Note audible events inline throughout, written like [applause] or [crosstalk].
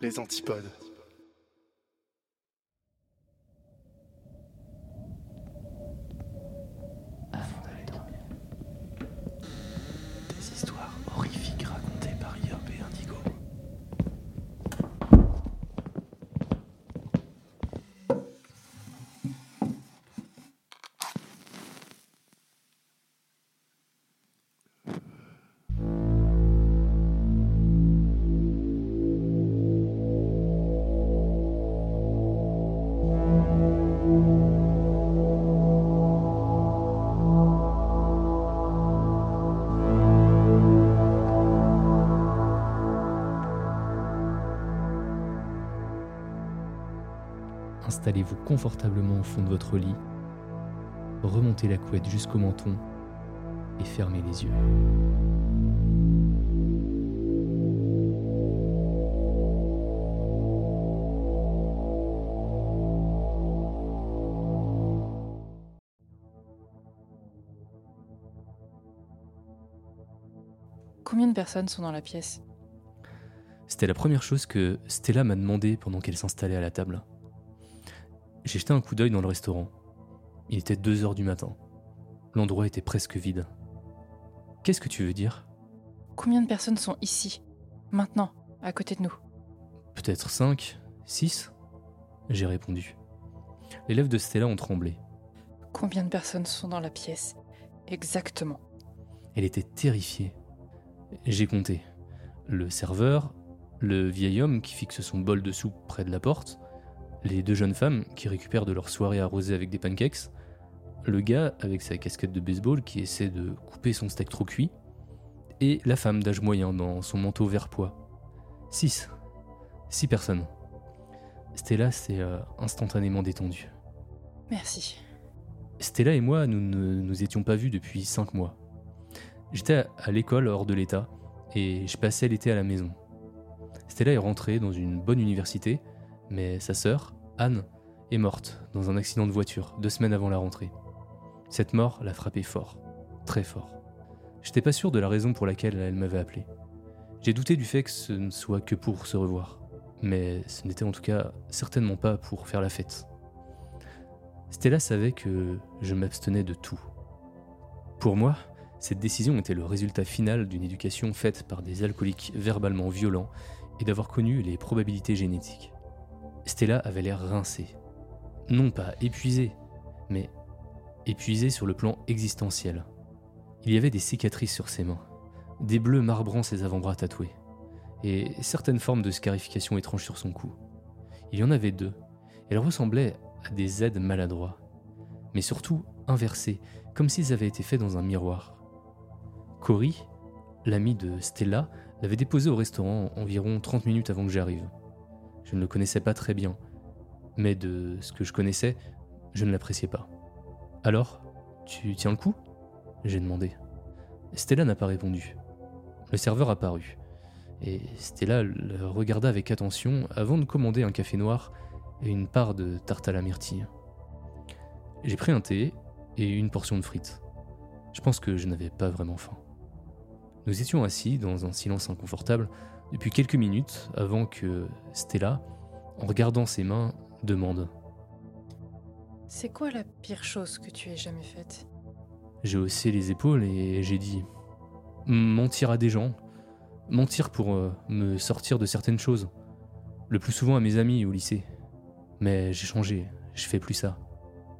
Les antipodes. Installez-vous confortablement au fond de votre lit, remontez la couette jusqu'au menton et fermez les yeux. Combien de personnes sont dans la pièce? C'était la première chose que Stella m'a demandé pendant qu'elle s'installait à la table. J'ai jeté un coup d'œil dans le restaurant. Il était 2 heures du matin. L'endroit était presque vide. Qu'est-ce que tu veux dire? Combien de personnes sont ici Maintenant, à côté de nous? Peut-être 5 6 J'ai répondu. Les lèvres de Stella ont tremblé. Combien de personnes sont dans la pièce Exactement? Elle était terrifiée. J'ai compté. Le serveur, le vieil homme qui fixe son bol de soupe près de la porte, les deux jeunes femmes qui récupèrent de leur soirée arrosée avec des pancakes, le gars avec sa casquette de baseball qui essaie de couper son steak trop cuit, et la femme d'âge moyen dans son manteau vert pois. Six. Six personnes. Stella s'est euh, instantanément détendue. Merci. Stella et moi, nous ne nous étions pas vus depuis cinq mois. J'étais à l'école hors de l'État et je passais l'été à la maison. Stella est rentrée dans une bonne université, mais sa sœur, Anne, est morte dans un accident de voiture deux semaines avant la rentrée. Cette mort l'a frappée fort, très fort. J'étais pas sûr de la raison pour laquelle elle m'avait appelé. J'ai douté du fait que ce ne soit que pour se revoir, mais ce n'était en tout cas certainement pas pour faire la fête. Stella savait que je m'abstenais de tout. Pour moi, cette décision était le résultat final d'une éducation faite par des alcooliques verbalement violents et d'avoir connu les probabilités génétiques. Stella avait l'air rincée. Non pas épuisée, mais épuisée sur le plan existentiel. Il y avait des cicatrices sur ses mains, des bleus marbrant ses avant-bras tatoués, et certaines formes de scarification étranges sur son cou. Il y en avait deux. Elles ressemblaient à des aides maladroits, mais surtout inversées, comme s'ils avaient été faits dans un miroir. Cory, l'ami de Stella, l'avait déposé au restaurant environ 30 minutes avant que j'arrive. Je ne le connaissais pas très bien, mais de ce que je connaissais, je ne l'appréciais pas. Alors, tu tiens le coup? J'ai demandé. Stella n'a pas répondu. Le serveur apparut, et Stella le regarda avec attention avant de commander un café noir et une part de tarte à la myrtille. J'ai pris un thé et une portion de frites. Je pense que je n'avais pas vraiment faim. Nous étions assis dans un silence inconfortable depuis quelques minutes avant que Stella, en regardant ses mains, demande. C'est quoi la pire chose que tu aies jamais faite? J'ai haussé les épaules et j'ai dit mentir à des gens, mentir pour euh, me sortir de certaines choses, le plus souvent à mes amis au lycée. Mais j'ai changé, je fais plus ça.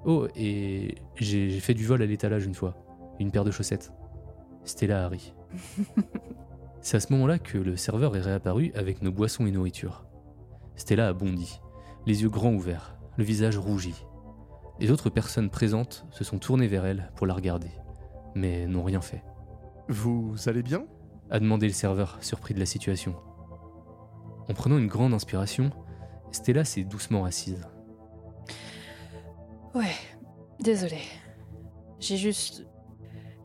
Oh, et j'ai fait du vol à l'étalage une fois, une paire de chaussettes. Stella ri. [laughs] C'est à ce moment-là que le serveur est réapparu avec nos boissons et nourriture. Stella a bondi, les yeux grands ouverts, le visage rougi. Les autres personnes présentes se sont tournées vers elle pour la regarder, mais n'ont rien fait. Vous allez bien? A demandé le serveur, surpris de la situation. En prenant une grande inspiration, Stella s'est doucement assise. Ouais, désolé. J'ai juste.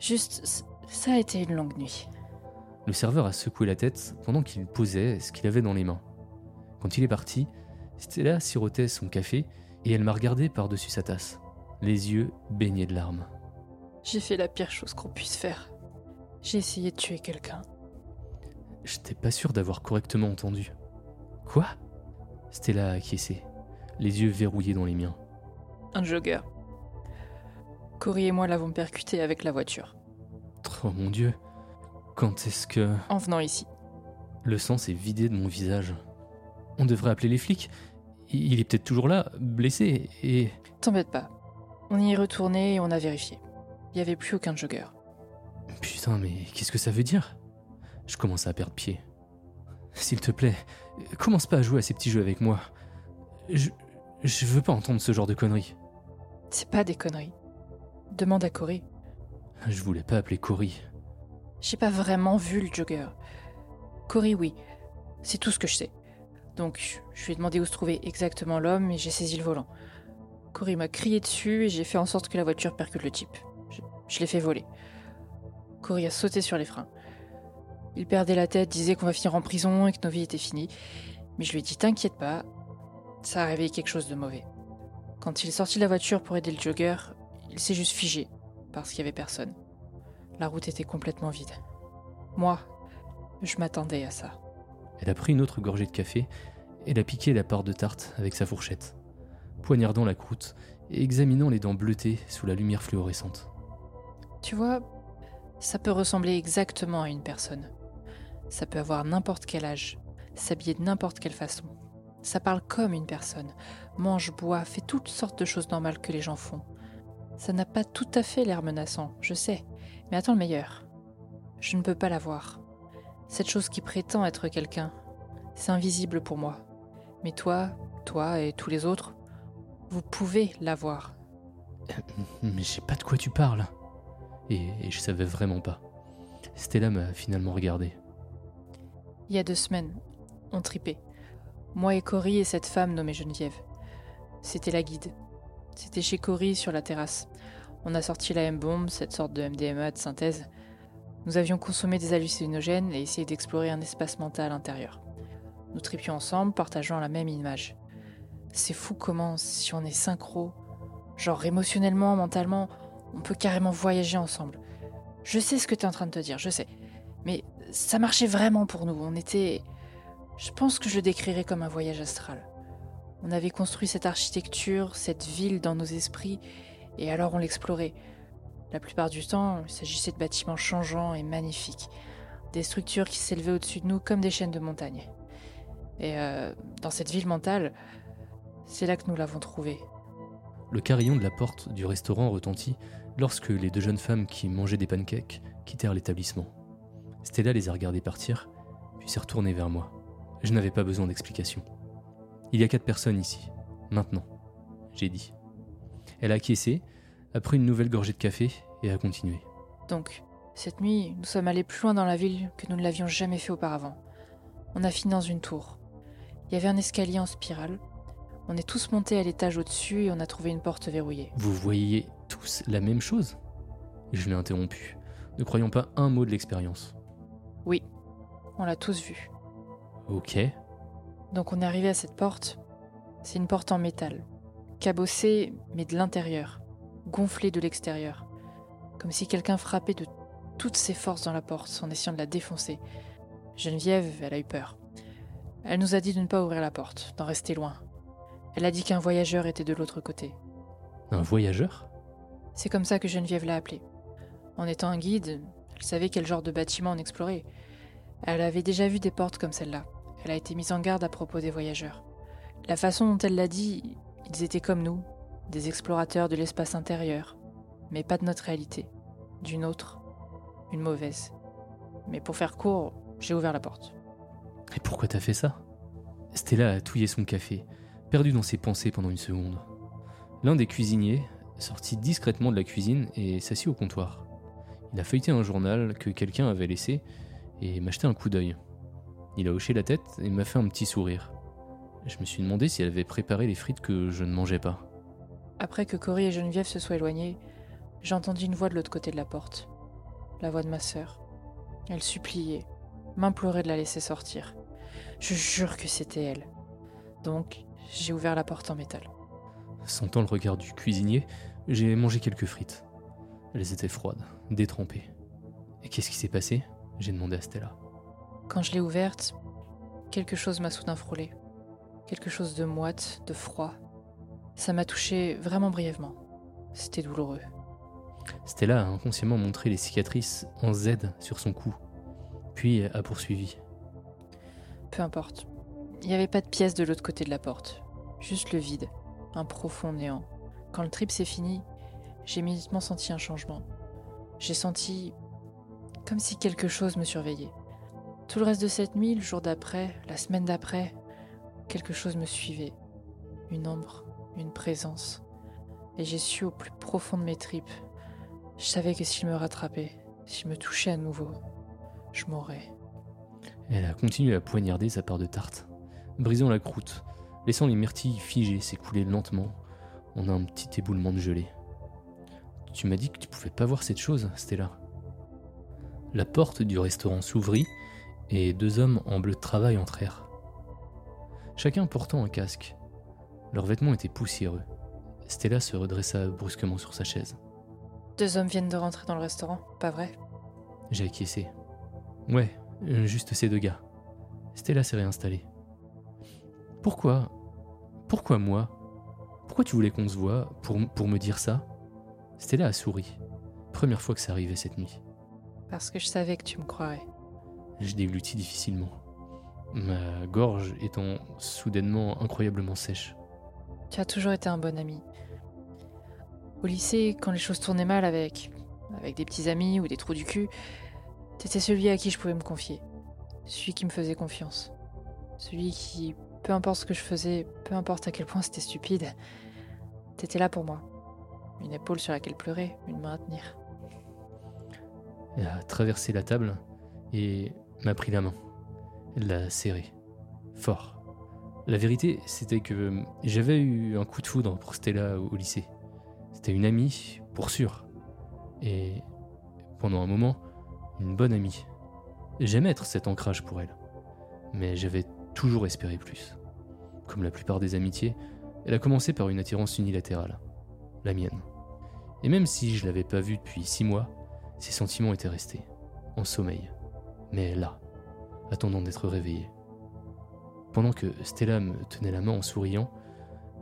Juste. Ça a été une longue nuit. Le serveur a secoué la tête pendant qu'il posait ce qu'il avait dans les mains. Quand il est parti, Stella sirotait son café et elle m'a regardé par-dessus sa tasse, les yeux baignés de larmes. J'ai fait la pire chose qu'on puisse faire. J'ai essayé de tuer quelqu'un. J'étais pas sûr d'avoir correctement entendu. Quoi? Stella a acquiescé, les yeux verrouillés dans les miens. Un jogger. Cory et moi l'avons percuté avec la voiture, Oh mon dieu, quand est-ce que... en venant ici. Le sang s'est vidé de mon visage? On devrait appeler les flics. Il est peut-être toujours là, blessé, et... T'embête pas. On y est retourné et on a vérifié. Il n'y avait plus aucun jogger. Putain, mais qu'est-ce que ça veut dire? Je commence à perdre pied. S'il te plaît, commence pas à jouer à ces petits jeux avec moi. Je... Je veux pas entendre ce genre de conneries. C'est pas des conneries. Demande à Cory. Je voulais pas appeler Cory. J'ai pas vraiment vu le jogger. Cory, oui. C'est tout ce que je sais. Donc, je lui ai demandé où se trouvait exactement l'homme et j'ai saisi le volant. Cory m'a crié dessus et j'ai fait en sorte que la voiture percute le type. Je, l'ai fait voler. Cory a sauté sur les freins. Il perdait la tête, disait qu'on va finir en prison et que nos vies étaient finies. Mais je lui ai dit T'inquiète pas, ça a réveillé quelque chose de mauvais. Quand il est sorti de la voiture pour aider le jogger, il s'est juste figé parce qu'il y avait personne. La route était complètement vide. Moi, je m'attendais à ça. Elle a pris une autre gorgée de café et elle a piqué la part de tarte avec sa fourchette, poignardant la croûte et examinant les dents bleutées sous la lumière fluorescente. Tu vois, ça peut ressembler exactement à une personne. Ça peut avoir n'importe quel âge, s'habiller de n'importe quelle façon. Ça parle comme une personne, mange, boit, fait toutes sortes de choses normales que les gens font. Ça n'a pas tout à fait l'air menaçant, je sais, mais attends le meilleur. Je ne peux pas la voir. Cette chose qui prétend être quelqu'un, c'est invisible pour moi. Mais toi, toi et tous les autres, vous pouvez la voir. Mais je sais pas de quoi tu parles. Et, et je savais vraiment pas. Stella m'a finalement regardé. Il y a deux semaines, on tripait. Moi et Cory et cette femme nommée Geneviève. C'était la guide. C'était chez Cory sur la terrasse. On a sorti la M-bombe, cette sorte de MDMA de synthèse. Nous avions consommé des hallucinogènes et essayé d'explorer un espace mental intérieur. Nous tripions ensemble, partageant la même image. C'est fou comment, si on est synchro, genre émotionnellement, mentalement, on peut carrément voyager ensemble. Je sais ce que tu es en train de te dire, je sais. Mais ça marchait vraiment pour nous. On était. Je pense que je décrirais comme un voyage astral. On avait construit cette architecture, cette ville dans nos esprits, et alors on l'explorait. La plupart du temps, il s'agissait de bâtiments changeants et magnifiques, des structures qui s'élevaient au-dessus de nous comme des chaînes de montagnes. Et euh, dans cette ville mentale, c'est là que nous l'avons trouvée. Le carillon de la porte du restaurant retentit lorsque les deux jeunes femmes qui mangeaient des pancakes quittèrent l'établissement. Stella les a regardées partir, puis s'est retournée vers moi. Je n'avais pas besoin d'explication. Il y a quatre personnes ici, maintenant, j'ai dit. Elle a acquiescé, a pris une nouvelle gorgée de café et a continué. Donc, cette nuit, nous sommes allés plus loin dans la ville que nous ne l'avions jamais fait auparavant. On a fini dans une tour. Il y avait un escalier en spirale. On est tous montés à l'étage au-dessus et on a trouvé une porte verrouillée. Vous voyez tous la même chose? Je l'ai interrompu, ne croyant pas un mot de l'expérience. Oui, on l'a tous vu. Ok, Donc on est arrivé à cette porte. C'est une porte en métal, cabossée mais de l'intérieur, gonflée de l'extérieur, comme si quelqu'un frappait de toutes ses forces dans la porte en essayant de la défoncer. Geneviève, elle a eu peur. Elle nous a dit de ne pas ouvrir la porte, d'en rester loin. Elle a dit qu'un voyageur était de l'autre côté. un voyageur? C'est comme ça que Geneviève l'a appelé. En étant un guide, elle savait quel genre de bâtiment on explorait. Elle avait déjà vu des portes comme celle-là. Elle a été mise en garde à propos des voyageurs. La façon dont elle l'a dit, ils étaient comme nous, des explorateurs de l'espace intérieur, mais pas de notre réalité, d'une autre, une mauvaise. Mais pour faire court, j'ai ouvert la porte. Et pourquoi t'as fait ça? Stella a touillé son café, perdu dans ses pensées pendant une seconde. L'un des cuisiniers sortit discrètement de la cuisine et s'assit au comptoir. Il a feuilleté un journal que quelqu'un avait laissé et m'a jeté un coup d'œil. Il a hoché la tête et m'a fait un petit sourire. Je me suis demandé si elle avait préparé les frites que je ne mangeais pas. Après que Cory et Geneviève se soient éloignés, j'ai entendu une voix de l'autre côté de la porte. La voix de ma sœur. Elle suppliait, m'implorait de la laisser sortir. Je jure que c'était elle. Donc, j'ai ouvert la porte en métal. Sentant le regard du cuisinier, j'ai mangé quelques frites. Elles étaient froides, détrempées. Et qu'est-ce qui s'est passé? J'ai demandé à Stella. Quand je l'ai ouverte, quelque chose m'a soudain frôlé. Quelque chose de moite, de froid. Ça m'a touché vraiment brièvement. C'était douloureux. Stella a inconsciemment montré les cicatrices en Z sur son cou, puis a poursuivi. Peu importe. Il n'y avait pas de pièce de l'autre côté de la porte. Juste le vide. Un profond néant. Quand le trip s'est fini, j'ai immédiatement senti un changement. J'ai senti comme si quelque chose me surveillait. Tout le reste de cette nuit, le jour d'après, la semaine d'après, quelque chose me suivait. Une ombre, une présence. Et j'ai su au plus profond de mes tripes. Je savais que s'il me rattrapait, s'il me touchait à nouveau, je mourrais. Elle a continué à poignarder sa part de tarte, brisant la croûte, laissant les myrtilles figées s'écouler lentement en un petit éboulement de gelée. Tu m'as dit que tu pouvais pas voir cette chose, Stella. La porte du restaurant s'ouvrit et deux hommes en bleu de travail entrèrent. Chacun portant un casque. Leurs vêtements étaient poussiéreux. Stella se redressa brusquement sur sa chaise. Deux hommes viennent de rentrer dans le restaurant, pas vrai? J'ai acquiescé. Ouais, euh, juste ces deux gars. Stella s'est réinstallée. Pourquoi Pourquoi moi? Pourquoi tu voulais qu'on se voie pour, pour me dire ça? Stella a souri. Première fois que ça arrivait cette nuit. Parce que je savais que tu me croirais. Je déglutis difficilement. Ma gorge étant soudainement incroyablement sèche. Tu as toujours été un bon ami. Au lycée, quand les choses tournaient mal avec, avec des petits amis ou des trous du cul, t'étais celui à qui je pouvais me confier. Celui qui me faisait confiance. Celui qui, peu importe ce que je faisais, peu importe à quel point c'était stupide, t'étais là pour moi. Une épaule sur laquelle pleurer, une main à tenir. Elle a traversé la table et m'a pris la main. L'a serrée. Fort. La vérité, c'était que j'avais eu un coup de foudre pour Stella au lycée. C'était une amie, pour sûr. Et pendant un moment, une bonne amie. J'aimais être cet ancrage pour elle. Mais j'avais toujours espéré plus. Comme la plupart des amitiés, elle a commencé par une attirance unilatérale. La mienne. Et même si je l'avais pas vue depuis six mois, ses sentiments étaient restés. En sommeil. Mais là, attendant d'être réveillé. Pendant que Stella me tenait la main en souriant,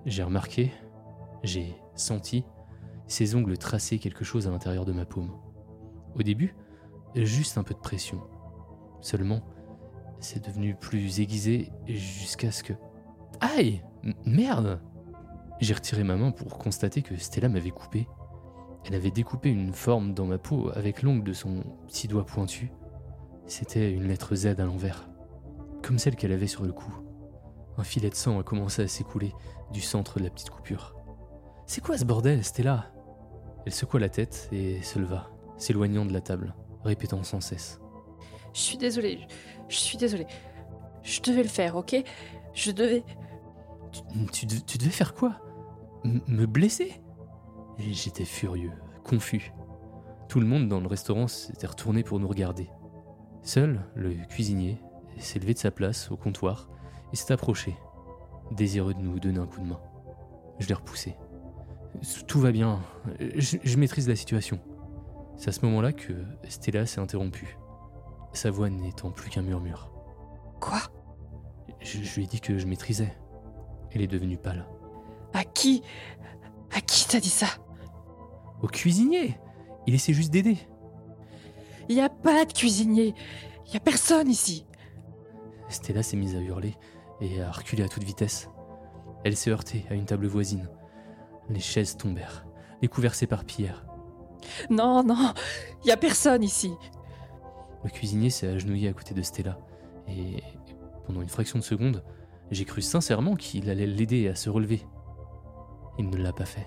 j'ai remarqué, j'ai senti ses ongles tracer quelque chose à l'intérieur de ma paume. Au début, juste un peu de pression. Seulement, c'est devenu plus aiguisé jusqu'à ce que... Aïe Merde J'ai retiré ma main pour constater que Stella m'avait coupé. Elle avait découpé une forme dans ma peau avec l'ongle de son petit doigt pointu. C'était une lettre Z à l'envers, comme celle qu'elle avait sur le cou. Un filet de sang a commencé à s'écouler du centre de la petite coupure. C'est quoi ce bordel, Stella? Elle secoua la tête et se leva, s'éloignant de la table, répétant sans cesse. Je suis désolée, je, suis désolée. Je devais le faire, ok? Je devais. Tu, tu de- tu devais faire quoi? M- Me blesser? J'étais furieux, confus. Tout le monde dans le restaurant s'était retourné pour nous regarder. Seul, le cuisinier s'est levé de sa place au comptoir et s'est approché, désireux de nous donner un coup de main. Je l'ai repoussé. Tout va bien, je, je maîtrise la situation. C'est à ce moment-là que Stella s'est interrompue, sa voix n'étant plus qu'un murmure. Quoi? Je, je lui ai dit que je maîtrisais. Elle est devenue pâle. À qui? À qui t'as dit ça? Au cuisinier Il essaie juste d'aider. Y a pas de cuisinier Y a personne ici Stella s'est mise à hurler et à reculer à toute vitesse. Elle s'est heurtée à une table voisine. Les chaises tombèrent, les couverts s'éparpillèrent. Non, non Y a personne ici Le cuisinier s'est agenouillé à côté de Stella et pendant une fraction de seconde, j'ai cru sincèrement qu'il allait l'aider à se relever. Il ne l'a pas fait.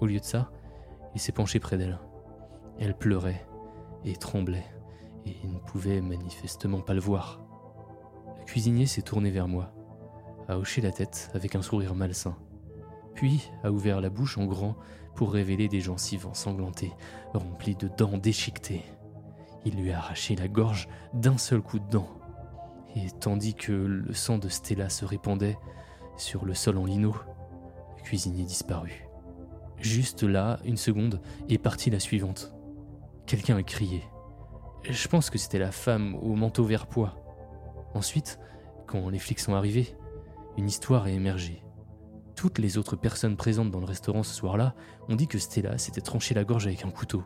Au lieu de ça, il s'est penché près d'elle. Elle pleurait et tremblait et ne pouvait manifestement pas le voir. Le cuisinier s'est tourné vers moi, a hoché la tête avec un sourire malsain, puis a ouvert la bouche en grand pour révéler des gencives ensanglantées, remplies de dents déchiquetées. Il lui a arraché la gorge d'un seul coup de dent. Et tandis que le sang de Stella se répandait sur le sol en lino, le cuisinier disparut. Juste là, une seconde, est partie la suivante. Quelqu'un a crié. Je pense que c'était la femme au manteau vert pois. Ensuite, quand les flics sont arrivés, une histoire a émergé. Toutes les autres personnes présentes dans le restaurant ce soir-là ont dit que Stella s'était tranché la gorge avec un couteau.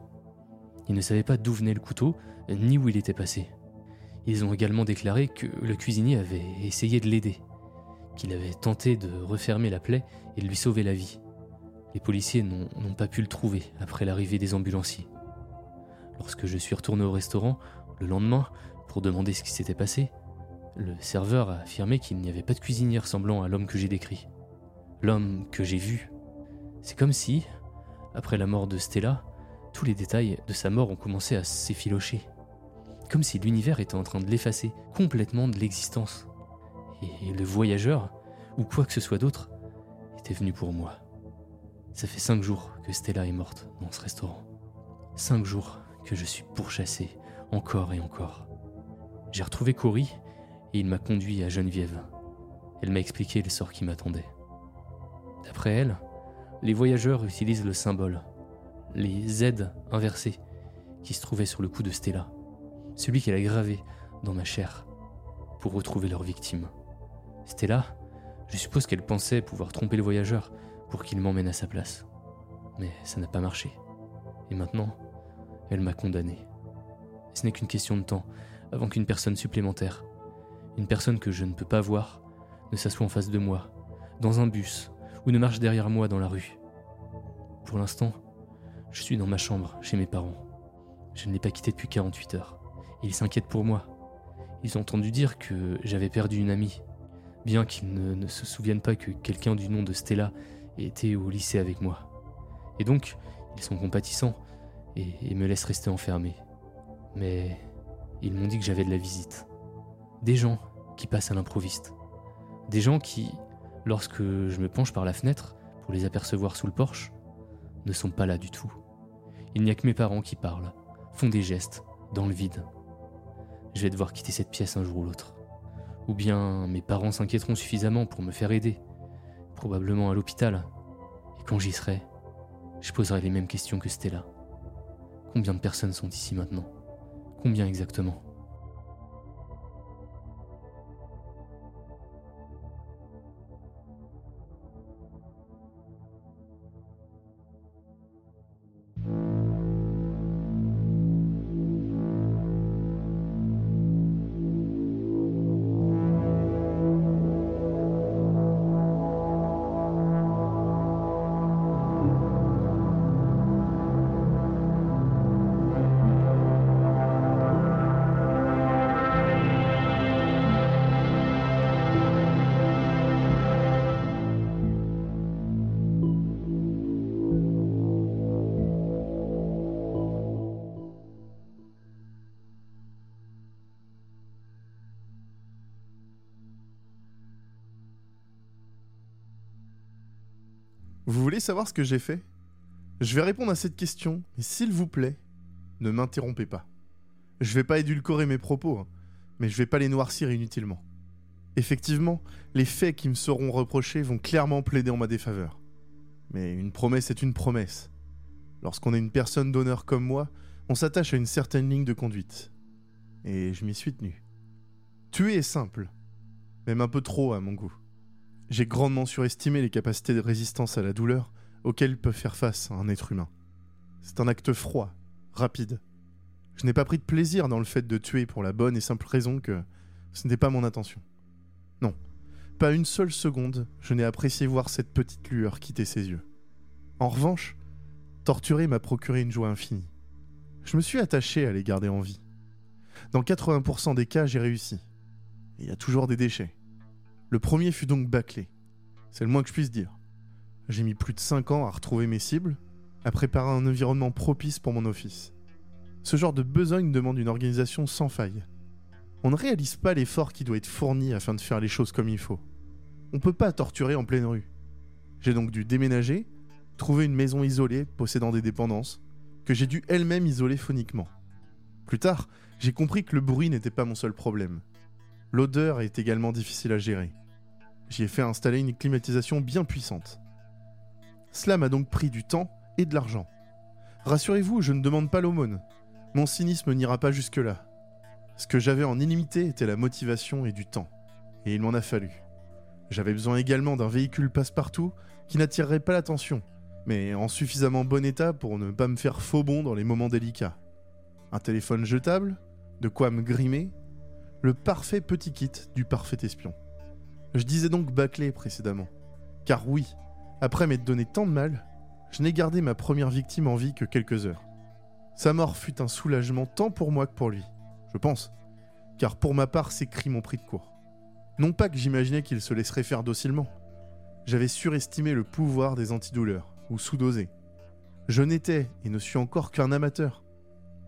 Ils ne savaient pas d'où venait le couteau, ni où il était passé. Ils ont également déclaré que le cuisinier avait essayé de l'aider, qu'il avait tenté de refermer la plaie et de lui sauver la vie. Les policiers n'ont n'ont pas pu le trouver après l'arrivée des ambulanciers. Lorsque je suis retourné au restaurant, le lendemain, pour demander ce qui s'était passé, le serveur a affirmé qu'il n'y avait pas de cuisinier ressemblant à l'homme que j'ai décrit. L'homme que j'ai vu. C'est comme si, après la mort de Stella, tous les détails de sa mort ont commencé à s'effilocher. Comme si l'univers était en train de l'effacer complètement de l'existence. Et le voyageur, ou quoi que ce soit d'autre, était venu pour moi. Ça fait cinq jours que Stella est morte dans ce restaurant. Cinq jours que je suis pourchassé, encore et encore. J'ai retrouvé Cory et il m'a conduit à Geneviève. Elle m'a expliqué le sort qui m'attendait. D'après elle, les voyageurs utilisent le symbole, les Z inversés, qui se trouvaient sur le cou de Stella, celui qu'elle a gravé dans ma chair, pour retrouver leur victime. Stella, je suppose qu'elle pensait pouvoir tromper le voyageur pour qu'il m'emmène à sa place. Mais ça n'a pas marché. Et maintenant, elle m'a condamné. Ce n'est qu'une question de temps avant qu'une personne supplémentaire, une personne que je ne peux pas voir, ne s'assoie en face de moi, dans un bus, ou ne marche derrière moi dans la rue. Pour l'instant, je suis dans ma chambre, chez mes parents. Je ne l'ai pas quitté depuis 48 heures. Ils s'inquiètent pour moi. Ils ont entendu dire que j'avais perdu une amie, bien qu'ils ne, ne se souviennent pas que quelqu'un du nom de Stella était au lycée avec moi. Et donc, ils sont compatissants et, me laissent rester enfermé. Mais ils m'ont dit que j'avais de la visite. Des gens qui passent à l'improviste. Des gens qui, lorsque je me penche par la fenêtre pour les apercevoir sous le porche, ne sont pas là du tout. Il n'y a que mes parents qui parlent, font des gestes, dans le vide. Je vais devoir quitter cette pièce un jour ou l'autre. Ou bien mes parents s'inquiéteront suffisamment pour me faire aider, probablement à l'hôpital. Et quand j'y serai, je poserai les mêmes questions que Stella. Combien de personnes sont ici maintenant? Combien exactement? Vous voulez savoir ce que j'ai fait? Je vais répondre à cette question, mais s'il vous plaît, ne m'interrompez pas. Je vais pas édulcorer mes propos, hein, mais je vais pas les noircir inutilement. Effectivement, les faits qui me seront reprochés vont clairement plaider en ma défaveur. Mais une promesse est une promesse. Lorsqu'on est une personne d'honneur comme moi, on s'attache à une certaine ligne de conduite. Et je m'y suis tenu. Tuer est simple, même un peu trop à mon goût. J'ai grandement surestimé les capacités de résistance à la douleur auxquelles peut faire face un être humain. C'est un acte froid, rapide. Je n'ai pas pris de plaisir dans le fait de tuer pour la bonne et simple raison que ce n'était pas mon intention. Non, pas une seule seconde je n'ai apprécié voir cette petite lueur quitter ses yeux. En revanche, torturer m'a procuré une joie infinie. Je me suis attaché à les garder en vie. Dans 80% des cas, j'ai réussi. Il y a toujours des déchets. Le premier fut donc bâclé. C'est le moins que je puisse dire. J'ai mis plus de 5 ans à retrouver mes cibles, à préparer un environnement propice pour mon office. Ce genre de besogne demande une organisation sans faille. On ne réalise pas l'effort qui doit être fourni afin de faire les choses comme il faut. On ne peut pas torturer en pleine rue. J'ai donc dû déménager, trouver une maison isolée possédant des dépendances, que j'ai dû elle-même isoler phoniquement. Plus tard, j'ai compris que le bruit n'était pas mon seul problème. L'odeur est également difficile à gérer. J'y ai fait installer une climatisation bien puissante. Cela m'a donc pris du temps et de l'argent. Rassurez-vous, je ne demande pas l'aumône. Mon cynisme n'ira pas jusque-là. Ce que j'avais en illimité était la motivation et du temps. Et il m'en a fallu. J'avais besoin également d'un véhicule passe-partout qui n'attirerait pas l'attention, mais en suffisamment bon état pour ne pas me faire faux bond dans les moments délicats. Un téléphone jetable, de quoi me grimer, le parfait petit kit du parfait espion. Je disais donc bâclé précédemment. Car oui, après m'être donné tant de mal, je n'ai gardé ma première victime en vie que quelques heures. Sa mort fut un soulagement tant pour moi que pour lui, je pense, car pour ma part ses cris m'ont pris de court. Non pas que j'imaginais qu'il se laisserait faire docilement, j'avais surestimé le pouvoir des antidouleurs, ou sous-dosé. Je n'étais et ne suis encore qu'un amateur.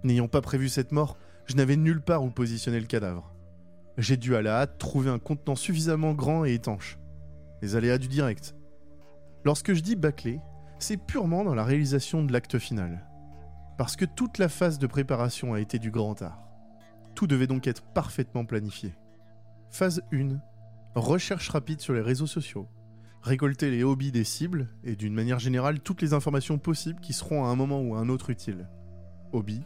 N'ayant pas prévu cette mort, je n'avais nulle part où positionner le cadavre. J'ai dû à la hâte trouver un contenant suffisamment grand et étanche. Les aléas du direct. Lorsque je dis bâclé, c'est purement dans la réalisation de l'acte final. Parce que toute la phase de préparation a été du grand art. Tout devait donc être parfaitement planifié. Phase 1. Recherche rapide sur les réseaux sociaux. Récolter les hobbies des cibles et d'une manière générale toutes les informations possibles qui seront à un moment ou à un autre utiles. Hobby,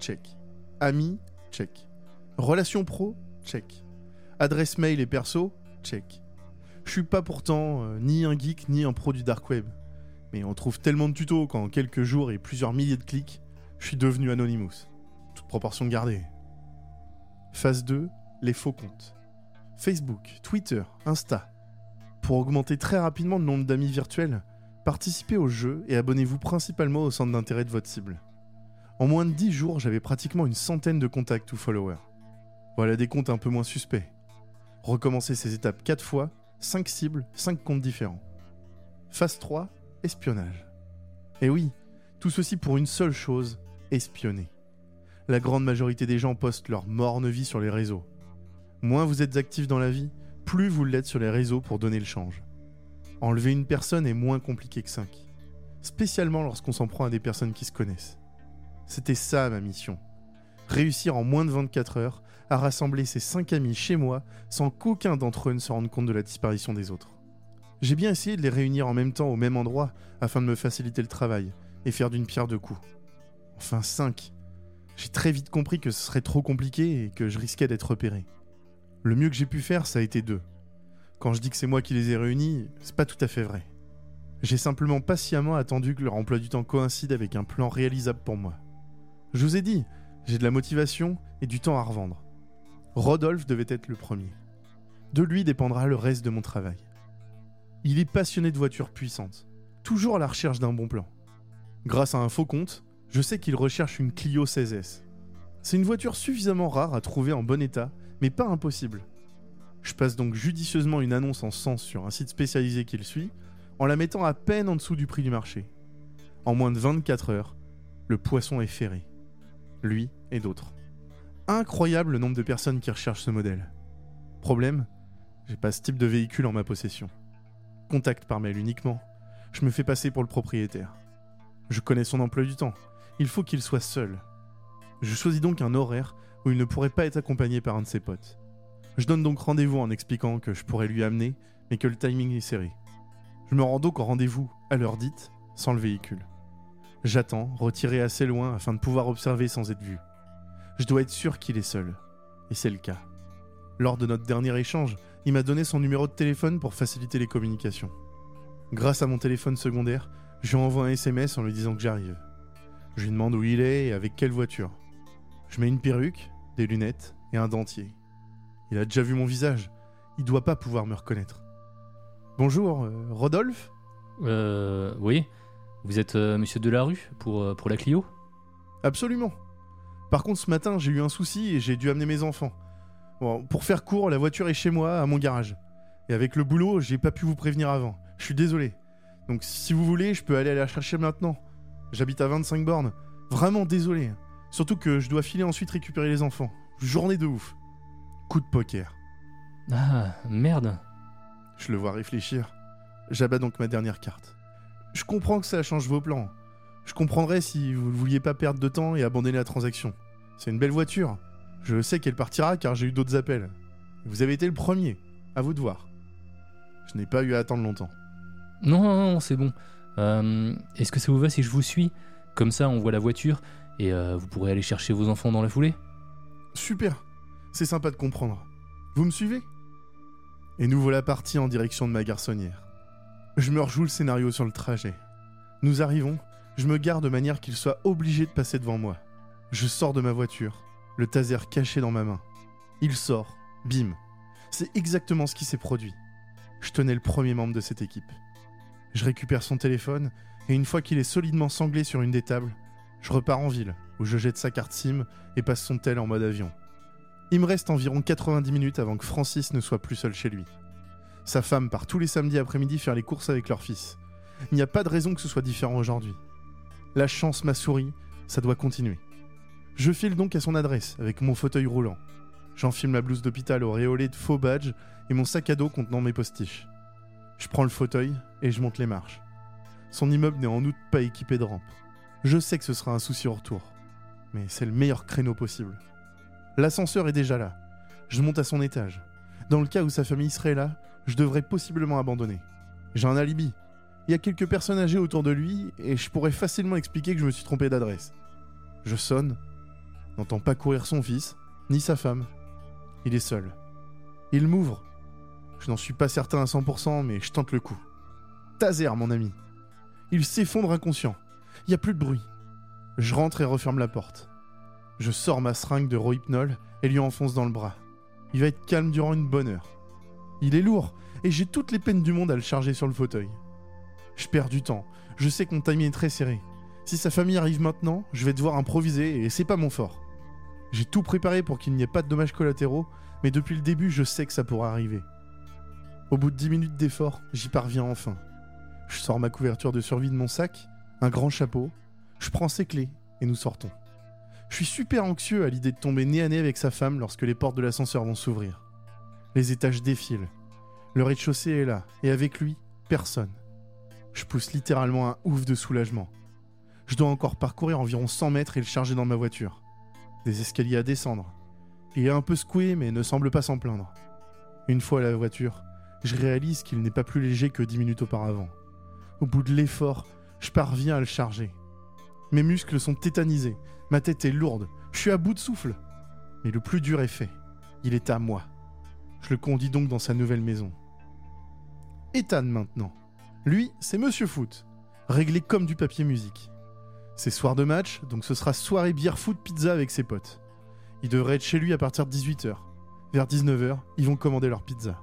check. Amis, check. Relations pro, check. Adresse mail et perso, check. Je suis pas pourtant euh, ni un geek ni un pro du dark web. Mais on trouve tellement de tutos qu'en quelques jours et plusieurs milliers de clics, je suis devenu Anonymous. Toute proportion gardée. Phase 2, les faux comptes. Facebook, Twitter, Insta. Pour augmenter très rapidement le nombre d'amis virtuels, participez au jeu et abonnez-vous principalement au centre d'intérêt de votre cible. En moins de 10 jours, j'avais pratiquement une centaine de contacts ou followers. Voilà des comptes un peu moins suspects. Recommencez ces étapes 4 fois, 5 cibles, 5 comptes différents. Phase 3, espionnage. Et oui, tout ceci pour une seule chose, espionner. La grande majorité des gens postent leur morne vie sur les réseaux. Moins vous êtes actif dans la vie, plus vous l'êtes sur les réseaux pour donner le change. Enlever une personne est moins compliqué que 5. Spécialement lorsqu'on s'en prend à des personnes qui se connaissent. C'était ça ma mission. Réussir en moins de 24 heures à rassembler ces 5 amis chez moi sans qu'aucun d'entre eux ne se rende compte de la disparition des autres. J'ai bien essayé de les réunir en même temps au même endroit afin de me faciliter le travail et faire d'une pierre deux coups. Enfin 5. J'ai très vite compris que ce serait trop compliqué et que je risquais d'être repéré. Le mieux que j'ai pu faire, ça a été deux. Quand je dis que c'est moi qui les ai réunis, c'est pas tout à fait vrai. J'ai simplement patiemment attendu que leur emploi du temps coïncide avec un plan réalisable pour moi. Je vous ai dit, j'ai de la motivation et du temps à revendre. Rodolphe devait être le premier. De lui dépendra le reste de mon travail. Il est passionné de voitures puissantes, toujours à la recherche d'un bon plan. Grâce à un faux compte, je sais qu'il recherche une Clio 16S. C'est une voiture suffisamment rare à trouver en bon état, mais pas impossible. Je passe donc judicieusement une annonce en sens sur un site spécialisé qu'il suit, en la mettant à peine en dessous du prix du marché. En moins de 24 heures, le poisson est ferré. Lui et d'autres. Incroyable le nombre de personnes qui recherchent ce modèle. Problème, j'ai pas ce type de véhicule en ma possession. Contact par mail uniquement. Je me fais passer pour le propriétaire. Je connais son emploi du temps. Il faut qu'il soit seul. Je choisis donc un horaire où il ne pourrait pas être accompagné par un de ses potes. Je donne donc rendez-vous en expliquant que je pourrais lui amener, mais que le timing est serré. Je me rends donc au rendez-vous, à l'heure dite, sans le véhicule. J'attends, retiré assez loin afin de pouvoir observer sans être vu. Je dois être sûr qu'il est seul. Et c'est le cas. Lors de notre dernier échange, il m'a donné son numéro de téléphone pour faciliter les communications. Grâce à mon téléphone secondaire, je lui envoie un SMS en lui disant que j'arrive. Je lui demande où il est et avec quelle voiture. Je mets une perruque, des lunettes et un dentier. Il a déjà vu mon visage. Il doit pas pouvoir me reconnaître. Bonjour, euh, Rodolphe? Euh, oui. Vous êtes euh, monsieur Delarue pour, euh, pour la Clio? Absolument. Par contre, ce matin, j'ai eu un souci et j'ai dû amener mes enfants. Bon, pour faire court, la voiture est chez moi, à mon garage. Et avec le boulot, j'ai pas pu vous prévenir avant. Je suis désolé. Donc si vous voulez, je peux aller la chercher maintenant. J'habite à 25 bornes. Vraiment désolé. Surtout que je dois filer ensuite récupérer les enfants. Journée de ouf. Coup de poker. Ah, merde. Je le vois réfléchir. J'abats donc ma dernière carte. Je comprends que ça change vos plans. Je comprendrais si vous ne vouliez pas perdre de temps et abandonner la transaction. C'est une belle voiture. Je sais qu'elle partira car j'ai eu d'autres appels. Vous avez été le premier. À vous de voir. Je n'ai pas eu à attendre longtemps. Non, non, non, c'est bon. Euh, Est-ce que ça vous va si je vous suis? Comme ça, on voit la voiture et euh, vous pourrez aller chercher vos enfants dans la foulée Super. C'est sympa de comprendre. Vous me suivez? Et nous voilà partis en direction de ma garçonnière. Je me rejoue le scénario sur le trajet. Nous arrivons, je me gare de manière qu'il soit obligé de passer devant moi. Je sors de ma voiture, le taser caché dans ma main. Il sort, bim. C'est exactement ce qui s'est produit. Je tenais le premier membre de cette équipe. Je récupère son téléphone et une fois qu'il est solidement sanglé sur une des tables, je repars en ville où je jette sa carte SIM et passe son tel en mode avion. Il me reste environ 90 minutes avant que Francis ne soit plus seul chez lui. Sa femme part tous les samedis après-midi faire les courses avec leur fils. Il n'y a pas de raison que ce soit différent aujourd'hui. La chance m'a souri, ça doit continuer. Je file donc à son adresse avec mon fauteuil roulant. J'enfile ma blouse d'hôpital auréolée de faux badges et mon sac à dos contenant mes postiches. Je prends le fauteuil et je monte les marches. Son immeuble n'est en outre pas équipé de rampe. Je sais que ce sera un souci au retour, mais c'est le meilleur créneau possible. L'ascenseur est déjà là. Je monte à son étage. Dans le cas où sa famille serait là, je devrais possiblement abandonner. J'ai un alibi. Il y a quelques personnes âgées autour de lui et je pourrais facilement expliquer que je me suis trompé d'adresse. Je sonne, n'entends pas courir son fils, ni sa femme. Il est seul. Il m'ouvre. Je n'en suis pas certain à 100%, mais je tente le coup. Taser, mon ami. Il s'effondre inconscient. Il n'y a plus de bruit. Je rentre et referme la porte. Je sors ma seringue de Rohypnol et lui enfonce dans le bras. Il va être calme durant une bonne heure. Il est lourd et j'ai toutes les peines du monde à le charger sur le fauteuil. Je perds du temps. Je sais que mon timing est très serré. Si sa famille arrive maintenant, je vais devoir improviser et c'est pas mon fort. J'ai tout préparé pour qu'il n'y ait pas de dommages collatéraux, mais depuis le début, je sais que ça pourra arriver. Au bout de 10 minutes d'effort, j'y parviens enfin. Je sors ma couverture de survie de mon sac, un grand chapeau, je prends ses clés et nous sortons. Je suis super anxieux à l'idée de tomber nez à nez avec sa femme lorsque les portes de l'ascenseur vont s'ouvrir. Les étages défilent. Le rez-de-chaussée est là, et avec lui, personne. Je pousse littéralement un ouf de soulagement. Je dois encore parcourir environ 100 mètres et le charger dans ma voiture. Des escaliers à descendre. Il est un peu secoué, mais ne semble pas s'en plaindre. Une fois à la voiture, je réalise qu'il n'est pas plus léger que 10 minutes auparavant. Au bout de l'effort, je parviens à le charger. Mes muscles sont tétanisés, ma tête est lourde, je suis à bout de souffle. Mais le plus dur est fait. Il est à moi. Je le conduis donc dans sa nouvelle maison. Ethan maintenant. Lui, c'est Monsieur Foot, réglé comme du papier musique. C'est soir de match, donc ce sera soirée bière foot pizza avec ses potes. Il devrait être chez lui à partir de 18h. Vers 19h, ils vont commander leur pizza.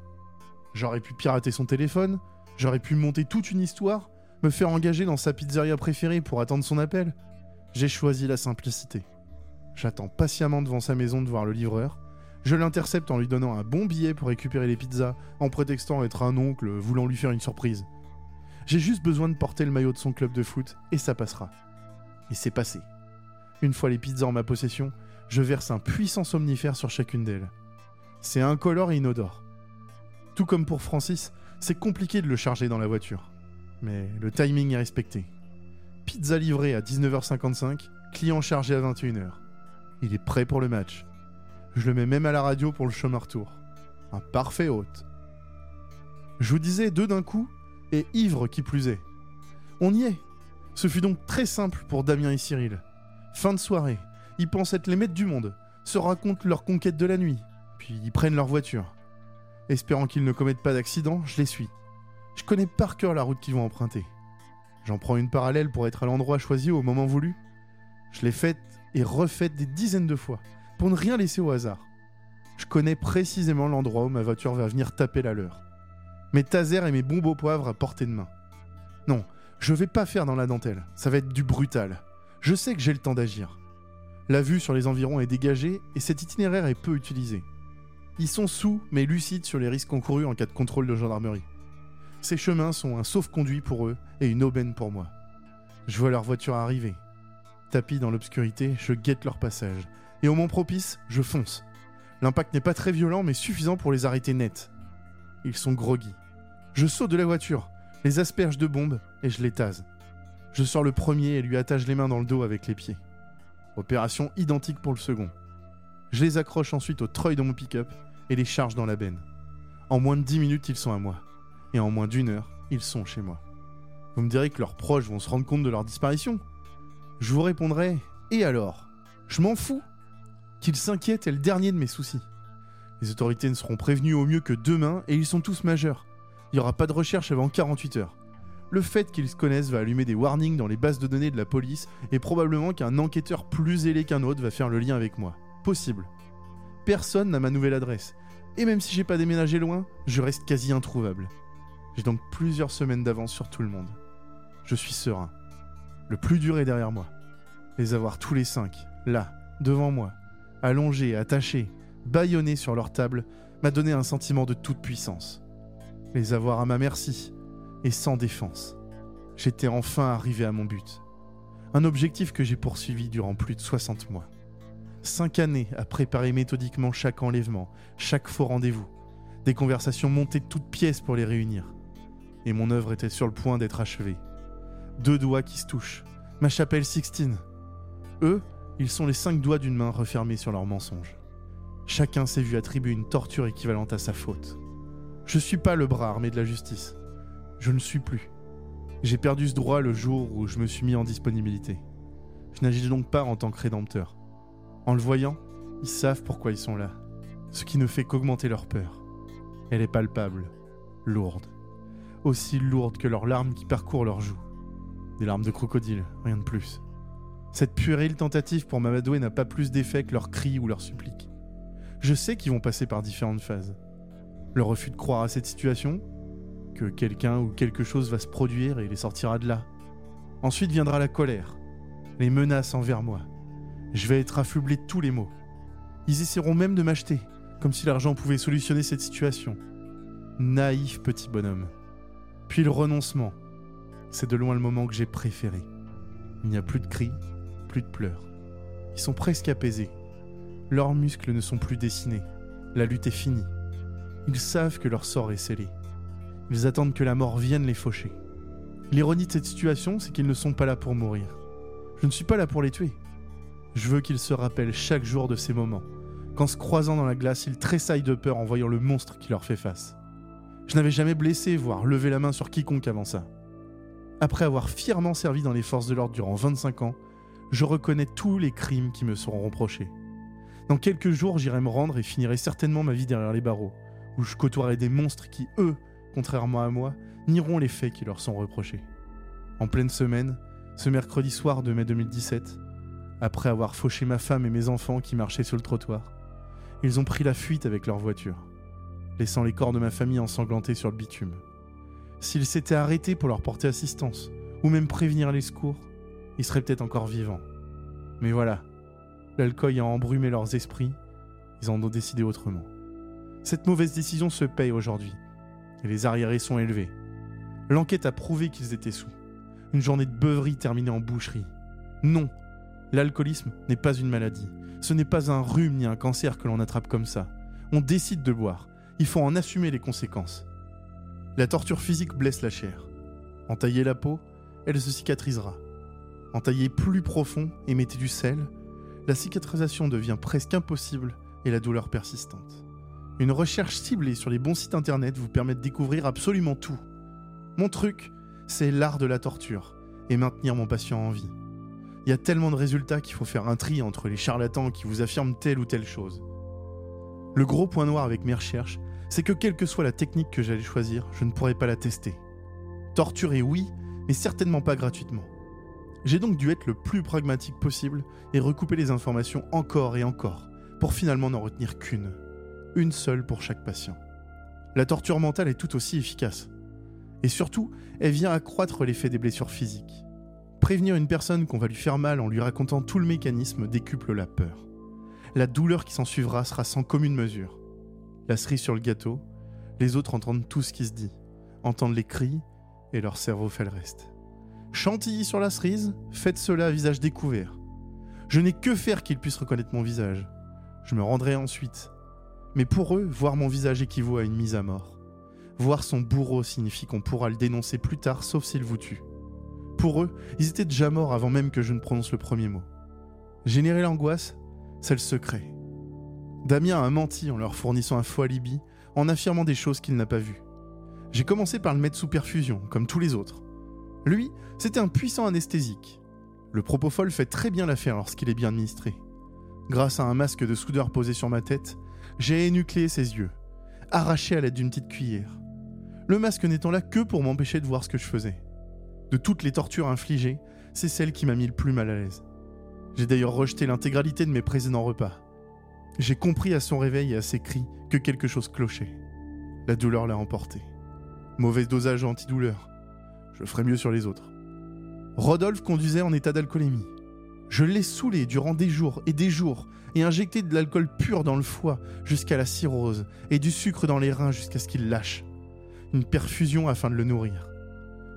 J'aurais pu pirater son téléphone, j'aurais pu monter toute une histoire, me faire engager dans sa pizzeria préférée pour attendre son appel. J'ai choisi la simplicité. J'attends patiemment devant sa maison de voir le livreur. Je l'intercepte en lui donnant un bon billet pour récupérer les pizzas, en prétextant être un oncle voulant lui faire une surprise. J'ai juste besoin de porter le maillot de son club de foot et ça passera. Et c'est passé. Une fois les pizzas en ma possession, je verse un puissant somnifère sur chacune d'elles. C'est incolore et inodore. Tout comme pour Francis, c'est compliqué de le charger dans la voiture. Mais le timing est respecté. Pizza livrée à 19h55, client chargé à 21h. Il est prêt pour le match. Je le mets même à la radio pour le chemin retour. Un parfait hôte. Je vous disais deux d'un coup, et ivre qui plus est. On y est. Ce fut donc très simple pour Damien et Cyril. Fin de soirée, ils pensent être les maîtres du monde, se racontent leur conquête de la nuit, puis ils prennent leur voiture. Espérant qu'ils ne commettent pas d'accident, je les suis. Je connais par cœur la route qu'ils vont emprunter. J'en prends une parallèle pour être à l'endroit choisi au moment voulu. Je l'ai faite et refaite des dizaines de fois, pour ne rien laisser au hasard. Je connais précisément l'endroit où ma voiture va venir taper la leur. Mes tasers et mes bombes au poivre à portée de main. Non, je vais pas faire dans la dentelle, ça va être du brutal. Je sais que j'ai le temps d'agir. La vue sur les environs est dégagée et cet itinéraire est peu utilisé. Ils sont sous mais lucides sur les risques encourus en cas de contrôle de gendarmerie. Ces chemins sont un sauf-conduit pour eux et une aubaine pour moi. Je vois leur voiture arriver. Tapis dans l'obscurité, je guette leur passage. Et au moment propice, je fonce. L'impact n'est pas très violent mais suffisant pour les arrêter net. Ils sont groggy. Je saute de la voiture, les asperge de bombes et je les tase. Je sors le premier et lui attache les mains dans le dos avec les pieds. Opération identique pour le second. Je les accroche ensuite au treuil de mon pick-up et les charge dans la benne. En moins de 10 minutes, ils sont à moi. Et en moins d'une heure, ils sont chez moi. Vous me direz que leurs proches vont se rendre compte de leur disparition Je vous répondrai Et alors? Je m'en fous Qu'ils s'inquiètent est le dernier de mes soucis. Les autorités ne seront prévenues au mieux que demain et ils sont tous majeurs. Il n'y aura pas de recherche avant 48 heures. Le fait qu'ils se connaissent va allumer des warnings dans les bases de données de la police et probablement qu'un enquêteur plus ailé qu'un autre va faire le lien avec moi. Possible. Personne n'a ma nouvelle adresse. Et même si j'ai pas déménagé loin, je reste quasi introuvable. J'ai donc plusieurs semaines d'avance sur tout le monde. Je suis serein. Le plus dur est derrière moi. Les avoir tous les cinq, là, devant moi, allongés, attachés, bâillonnés sur leur table, m'a donné un sentiment de toute puissance. Les avoir à ma merci, et sans défense. J'étais enfin arrivé à mon but. Un objectif que j'ai poursuivi durant plus de 60 mois. Cinq années à préparer méthodiquement chaque enlèvement, chaque faux rendez-vous. Des conversations montées de toutes pièces pour les réunir. Et mon œuvre était sur le point d'être achevée. Deux doigts qui se touchent. Ma chapelle Sixtine. Eux, ils sont les cinq doigts d'une main refermés sur leur mensonge. Chacun s'est vu attribuer une torture équivalente à sa faute. Je suis pas le bras armé de la justice. Je ne suis plus. J'ai perdu ce droit le jour où je me suis mis en disponibilité. Je n'agis donc pas en tant que rédempteur. En le voyant, ils savent pourquoi ils sont là. Ce qui ne fait qu'augmenter leur peur. Elle est palpable, lourde. Aussi lourde que leurs larmes qui parcourent leurs joues. Des larmes de crocodile, rien de plus. Cette puérile tentative pour m'amadouer n'a pas plus d'effet que leurs cris ou leurs suppliques. Je sais qu'ils vont passer par différentes phases. Le refus de croire à cette situation, que quelqu'un ou quelque chose va se produire et les sortira de là. Ensuite viendra la colère, les menaces envers moi. Je vais être affublé de tous les maux. Ils essaieront même de m'acheter, comme si l'argent pouvait solutionner cette situation. Naïf petit bonhomme. Puis le renoncement. C'est de loin le moment que j'ai préféré. Il n'y a plus de cris, plus de pleurs. Ils sont presque apaisés. Leurs muscles ne sont plus dessinés. La lutte est finie. Ils savent que leur sort est scellé. Ils attendent que la mort vienne les faucher. L'ironie de cette situation, c'est qu'ils ne sont pas là pour mourir. Je ne suis pas là pour les tuer. Je veux qu'ils se rappellent chaque jour de ces moments, qu'en se croisant dans la glace, ils tressaillent de peur en voyant le monstre qui leur fait face. Je n'avais jamais blessé, voire levé la main sur quiconque avant ça. Après avoir fièrement servi dans les forces de l'ordre durant 25 ans, je reconnais tous les crimes qui me seront reprochés. Dans quelques jours, j'irai me rendre et finirai certainement ma vie derrière les barreaux, où je côtoierai des monstres qui, eux, contrairement à moi, nieront les faits qui leur sont reprochés. En pleine semaine, ce mercredi soir de mai 2017, après avoir fauché ma femme et mes enfants qui marchaient sur le trottoir, ils ont pris la fuite avec leur voiture, laissant les corps de ma famille ensanglantés sur le bitume. S'ils s'étaient arrêtés pour leur porter assistance, ou même prévenir les secours, ils seraient peut-être encore vivants. Mais voilà, l'alcool a embrumé leurs esprits, ils en ont décidé autrement. Cette mauvaise décision se paye aujourd'hui, les arriérés sont élevés. L'enquête a prouvé qu'ils étaient sous. Une journée de beuverie terminée en boucherie. Non, l'alcoolisme n'est pas une maladie. Ce n'est pas un rhume ni un cancer que l'on attrape comme ça. On décide de boire. Il faut en assumer les conséquences. La torture physique blesse la chair. Entailler la peau, elle se cicatrisera. Entailler plus profond et mettez du sel, la cicatrisation devient presque impossible et la douleur persistante. Une recherche ciblée sur les bons sites internet vous permet de découvrir absolument tout. Mon truc, c'est l'art de la torture et maintenir mon patient en vie. Il y a tellement de résultats qu'il faut faire un tri entre les charlatans qui vous affirment telle ou telle chose. Le gros point noir avec mes recherches, c'est que quelle que soit la technique que j'allais choisir, je ne pourrais pas la tester. Torturer oui, mais certainement pas gratuitement. J'ai donc dû être le plus pragmatique possible et recouper les informations encore et encore, pour finalement n'en retenir qu'une. Une seule pour chaque patient. La torture mentale est tout aussi efficace. Et surtout, elle vient accroître l'effet des blessures physiques. Prévenir une personne qu'on va lui faire mal en lui racontant tout le mécanisme décuple la peur. La douleur qui s'en suivra sera sans commune mesure. La cerise sur le gâteau, les autres entendent tout ce qui se dit, entendent les cris, et leur cerveau fait le reste. Chantilly sur la cerise, faites cela à visage découvert. Je n'ai que faire qu'ils puissent reconnaître mon visage. Je me rendrai ensuite. Mais pour eux, voir mon visage équivaut à une mise à mort. Voir son bourreau signifie qu'on pourra le dénoncer plus tard, sauf s'il vous tue. Pour eux, ils étaient déjà morts avant même que je ne prononce le premier mot. Générer l'angoisse, c'est le secret. Damien a menti en leur fournissant un faux alibi, en affirmant des choses qu'il n'a pas vues. J'ai commencé par le mettre sous perfusion, comme tous les autres. Lui, c'était un puissant anesthésique. Le propofol fait très bien l'affaire lorsqu'il est bien administré. Grâce à un masque de soudeur posé sur ma tête, J'ai énucléé ses yeux, arraché à l'aide d'une petite cuillère. Le masque n'étant là que pour m'empêcher de voir ce que je faisais. De toutes les tortures infligées, c'est celle qui m'a mis le plus mal à l'aise. J'ai d'ailleurs rejeté l'intégralité de mes précédents repas. J'ai compris à son réveil et à ses cris que quelque chose clochait. La douleur l'a emporté. Mauvais dosage antidouleur. Je ferai mieux sur les autres. Rodolphe conduisait en état d'alcoolémie. Je l'ai saoulé durant des jours et des jours et injecté de l'alcool pur dans le foie jusqu'à la cirrhose et du sucre dans les reins jusqu'à ce qu'il lâche. Une perfusion afin de le nourrir.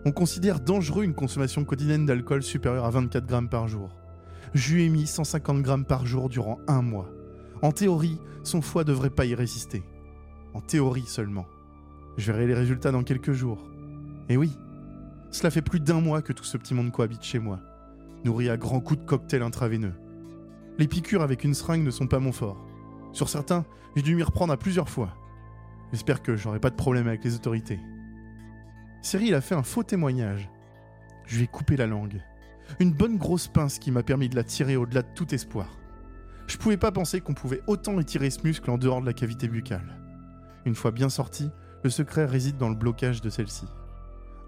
On considère dangereux une consommation quotidienne d'alcool supérieure à 24 grammes par jour. Je lui ai mis 150 grammes par jour durant un mois. En théorie, son foie devrait pas y résister. En théorie seulement. Je verrai les résultats dans quelques jours. Et oui, cela fait plus d'un mois que tout ce petit monde cohabite chez moi, nourri à grands coups de cocktails intraveineux. Les piqûres avec une seringue ne sont pas mon fort. Sur certains, j'ai dû m'y reprendre à plusieurs fois. J'espère que j'aurai pas de problème avec les autorités. Cyril a fait un faux témoignage. Je lui ai coupé la langue. Une bonne grosse pince qui m'a permis de la tirer au-delà de tout espoir. Je pouvais pas penser qu'on pouvait autant étirer ce muscle en dehors de la cavité buccale. Une fois bien sorti, le secret réside dans le blocage de celle-ci.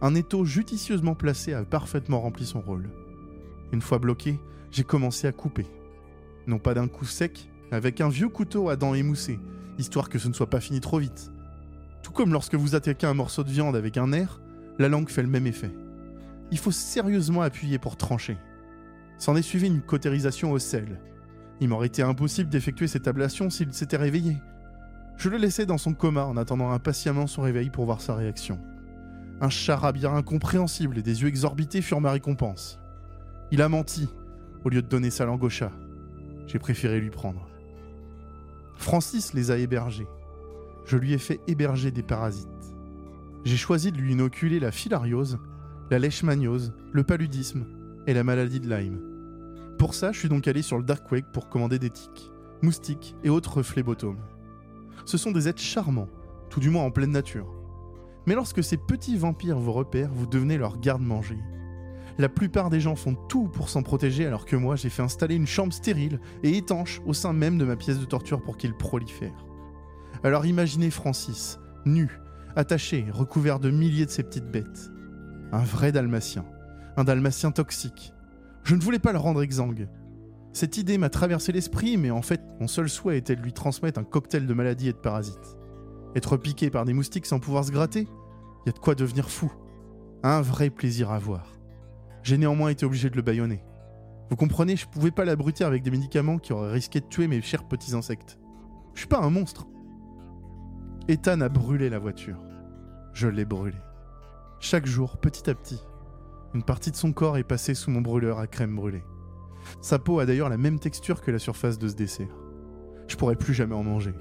Un étau judicieusement placé a parfaitement rempli son rôle. Une fois bloqué, j'ai commencé à couper. Non pas d'un coup sec, avec un vieux couteau à dents émoussées, histoire que ce ne soit pas fini trop vite. Tout comme lorsque vous attaquez un morceau de viande avec un nerf, la langue fait le même effet. Il faut sérieusement appuyer pour trancher. S'en est suivi une cautérisation au sel. Il m'aurait été impossible d'effectuer cette ablation s'il s'était réveillé. Je le laissais dans son coma en attendant impatiemment son réveil pour voir sa réaction. Un charabia incompréhensible et des yeux exorbités furent ma récompense. Il a menti au lieu de donner sa langue au chat. J'ai préféré lui prendre. Francis les a hébergés. Je lui ai fait héberger des parasites. J'ai choisi de lui inoculer la filariose, la leishmaniose, le paludisme et la maladie de Lyme. Pour ça, je suis donc allé sur le Dark Web pour commander des tiques, moustiques et autres phlébotomes. Ce sont des êtres charmants, tout du moins en pleine nature. Mais lorsque ces petits vampires vous repèrent, vous devenez leur garde-manger. La plupart des gens font tout pour s'en protéger alors que moi j'ai fait installer une chambre stérile et étanche au sein même de ma pièce de torture pour qu'ils prolifèrent. Alors imaginez Francis, nu, attaché, recouvert de milliers de ces petites bêtes. Un vrai dalmatien. Un dalmatien toxique. Je ne voulais pas le rendre exsangue. Cette idée m'a traversé l'esprit, mais en fait, mon seul souhait était de lui transmettre un cocktail de maladies et de parasites. Être piqué par des moustiques sans pouvoir se gratter? Il y a de quoi devenir fou. Un vrai plaisir à voir. J'ai néanmoins été obligé de le bâillonner. Vous comprenez, je pouvais pas l'abrutir avec des médicaments qui auraient risqué de tuer mes chers petits insectes. Je suis pas un monstre. Ethan a brûlé la voiture. Je l'ai brûlée. Chaque jour, petit à petit, une partie de son corps est passée sous mon brûleur à crème brûlée. Sa peau a d'ailleurs la même texture que la surface de ce dessert. Je pourrais plus jamais en manger.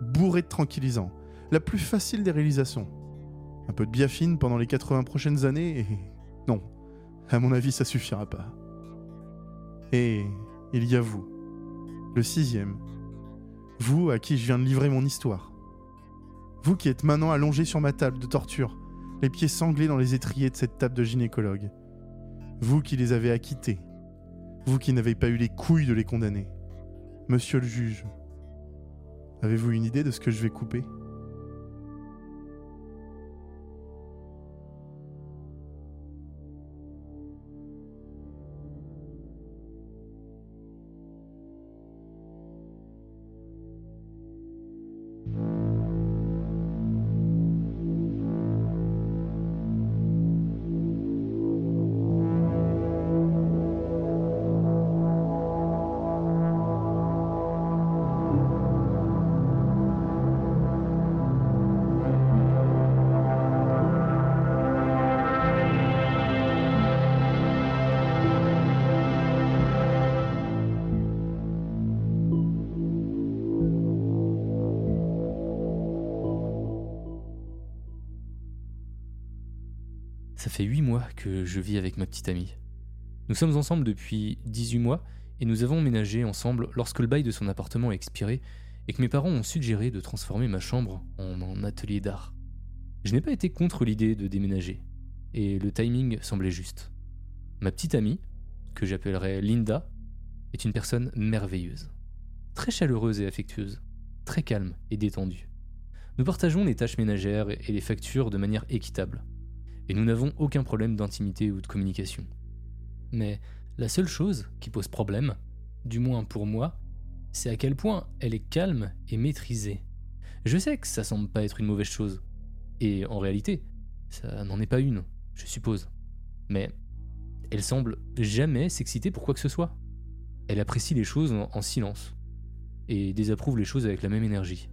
Bourré de tranquillisants, la plus facile des réalisations. Un peu de biafine pendant les 80 prochaines années et... À mon avis ça suffira pas. Et il y a vous, le sixième. Vous à qui je viens de livrer mon histoire. Vous qui êtes maintenant allongé sur ma table de torture, les pieds sanglés dans les étriers de cette table de gynécologue. Vous qui les avez acquittés. Vous qui n'avez pas eu les couilles de les condamner. Monsieur le juge, avez-vous une idée de ce que je vais couper? Je vis avec ma petite amie. Nous sommes ensemble depuis 18 mois et nous avons emménagé ensemble lorsque le bail de son appartement a expiré et que mes parents ont suggéré de transformer ma chambre en atelier d'art. Je n'ai pas été contre l'idée de déménager et le timing semblait juste. Ma petite amie, que j'appellerai Linda, est une personne merveilleuse, très chaleureuse et affectueuse. très calme et détendu. Nous partageons les tâches ménagères et les factures de manière équitable. Et nous n'avons aucun problème d'intimité ou de communication. Mais la seule chose qui pose problème, du moins pour moi, c'est à quel point elle est calme et maîtrisée. Je sais que ça semble pas être une mauvaise chose. Et en réalité, ça n'en est pas une, je suppose. Mais elle semble jamais s'exciter pour quoi que ce soit. Elle apprécie les choses en, en silence et désapprouve les choses avec la même énergie.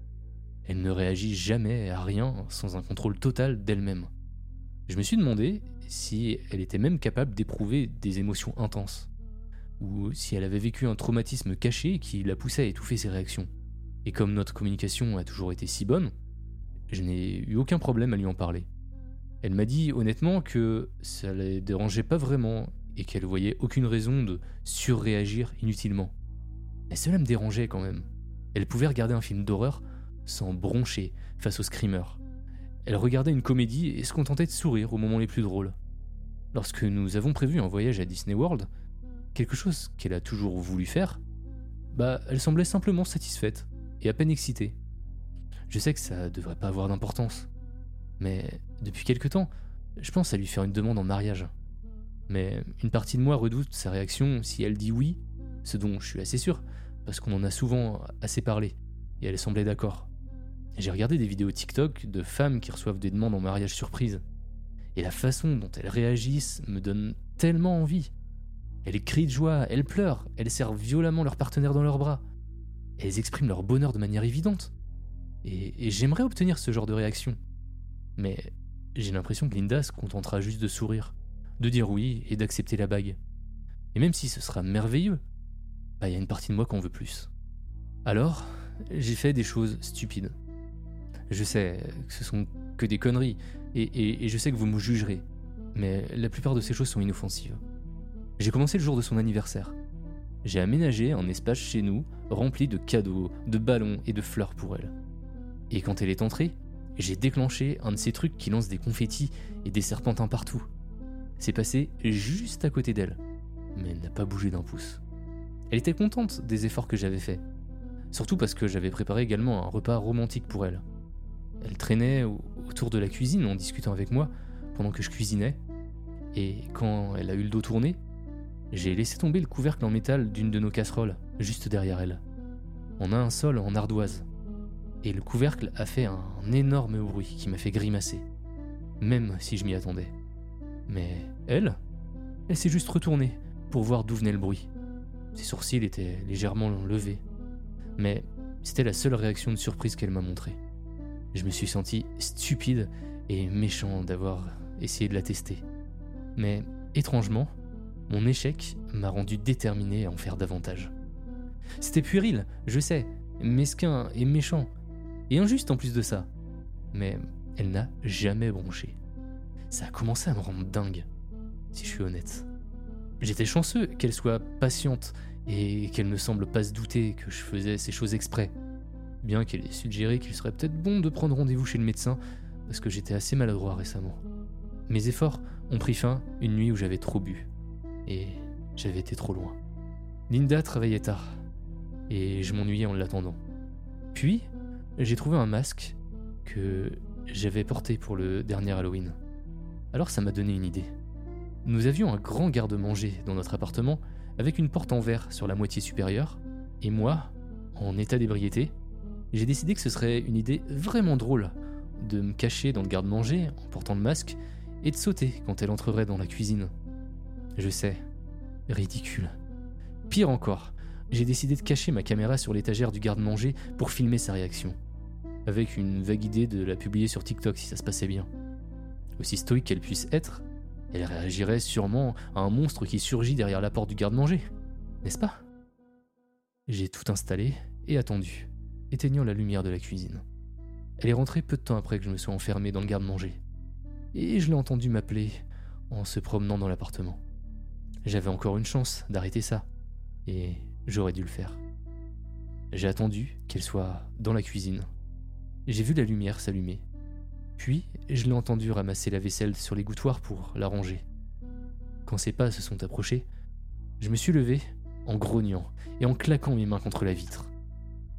Elle ne réagit jamais à rien sans un contrôle total d'elle-même. Je me suis demandé si elle était même capable d'éprouver des émotions intenses, ou si elle avait vécu un traumatisme caché qui la poussait à étouffer ses réactions. Et comme notre communication a toujours été si bonne, je n'ai eu aucun problème à lui en parler. Elle m'a dit honnêtement que ça la dérangeait pas vraiment et qu'elle voyait aucune raison de surréagir inutilement. Mais cela me dérangeait quand même. Elle pouvait regarder un film d'horreur sans broncher face au screamer. Elle regardait une comédie et se contentait de sourire au moments les plus drôles. Lorsque nous avons prévu un voyage à Disney World, quelque chose qu'elle a toujours voulu faire, bah elle semblait simplement satisfaite et à peine excitée. Je sais que ça devrait pas avoir d'importance, mais depuis quelque temps, je pense à lui faire une demande en mariage. Mais une partie de moi redoute sa réaction si elle dit oui, ce dont je suis assez sûr, parce qu'on en a souvent assez parlé, et elle semblait d'accord. J'ai regardé des vidéos TikTok de femmes qui reçoivent des demandes en mariage surprise, et la façon dont elles réagissent me donne tellement envie. Elles crient de joie, elles pleurent, elles serrent violemment leur partenaire dans leurs bras. Elles expriment leur bonheur de manière évidente. Et, j'aimerais obtenir ce genre de réaction. Mais j'ai l'impression que Linda se contentera juste de sourire, de dire oui et d'accepter la bague. Et même si ce sera merveilleux, bah il y a une partie de moi qu'on veut plus. Alors, j'ai fait des choses stupides. Je sais que ce sont que des conneries, et, je sais que vous me jugerez, mais la plupart de ces choses sont inoffensives. J'ai commencé le jour de son anniversaire. J'ai aménagé un espace chez nous rempli de cadeaux, de ballons et de fleurs pour elle. Et quand elle est entrée, j'ai déclenché un de ces trucs qui lance des confettis et des serpentins partout. C'est passé juste à côté d'elle, mais elle n'a pas bougé d'un pouce. Elle était contente des efforts que j'avais faits, surtout parce que j'avais préparé également un repas romantique pour elle. Elle traînait au- autour de la cuisine en discutant avec moi pendant que je cuisinais, et quand elle a eu le dos tourné, j'ai laissé tomber le couvercle en métal d'une de nos casseroles, juste derrière elle. On a un sol en ardoise, et le couvercle a fait un énorme bruit qui m'a fait grimacer, même si je m'y attendais. Mais elle, elle s'est juste retournée pour voir d'où venait le bruit. Ses sourcils étaient légèrement levés, mais c'était la seule réaction de surprise qu'elle m'a montrée. Je me suis senti stupide et méchant d'avoir essayé de la tester. Mais étrangement, mon échec m'a rendu déterminé à en faire davantage. C'était puéril, je sais, mesquin et méchant, et injuste en plus de ça. Mais elle n'a jamais bronché. Ça a commencé à me rendre dingue, si je suis honnête. J'étais chanceux qu'elle soit patiente et qu'elle ne semble pas se douter que je faisais ces choses exprès. Bien qu'elle ait suggéré qu'il serait peut-être bon de prendre rendez-vous chez le médecin parce que j'étais assez maladroit récemment. Mes efforts ont pris fin une nuit où j'avais trop bu et j'avais été trop loin. Linda travaillait tard et je m'ennuyais en l'attendant. Puis, j'ai trouvé un masque que j'avais porté pour le dernier Halloween. Alors ça m'a donné une idée. Nous avions un grand garde-manger dans notre appartement avec une porte en verre sur la moitié supérieure, et moi, en état d'ébriété, j'ai décidé que ce serait une idée vraiment drôle de me cacher dans le garde-manger en portant le masque et de sauter quand elle entrerait dans la cuisine. Je sais, ridicule. Pire encore, j'ai décidé de cacher ma caméra sur l'étagère du garde-manger pour filmer sa réaction, avec une vague idée de la publier sur TikTok si ça se passait bien. Aussi stoïque qu'elle puisse être, elle réagirait sûrement à un monstre qui surgit derrière la porte du garde-manger, n'est-ce pas? J'ai tout installé et attendu, éteignant la lumière de la cuisine. Elle est rentrée peu de temps après que je me sois enfermé dans le garde-manger. Et je l'ai entendu m'appeler en se promenant dans l'appartement. J'avais encore une chance d'arrêter ça, et j'aurais dû le faire. J'ai attendu qu'elle soit dans la cuisine. J'ai vu la lumière s'allumer. Puis, je l'ai entendu ramasser la vaisselle sur l'égouttoir pour la ranger. Quand ses pas se sont approchés, je me suis levé en grognant et en claquant mes mains contre la vitre.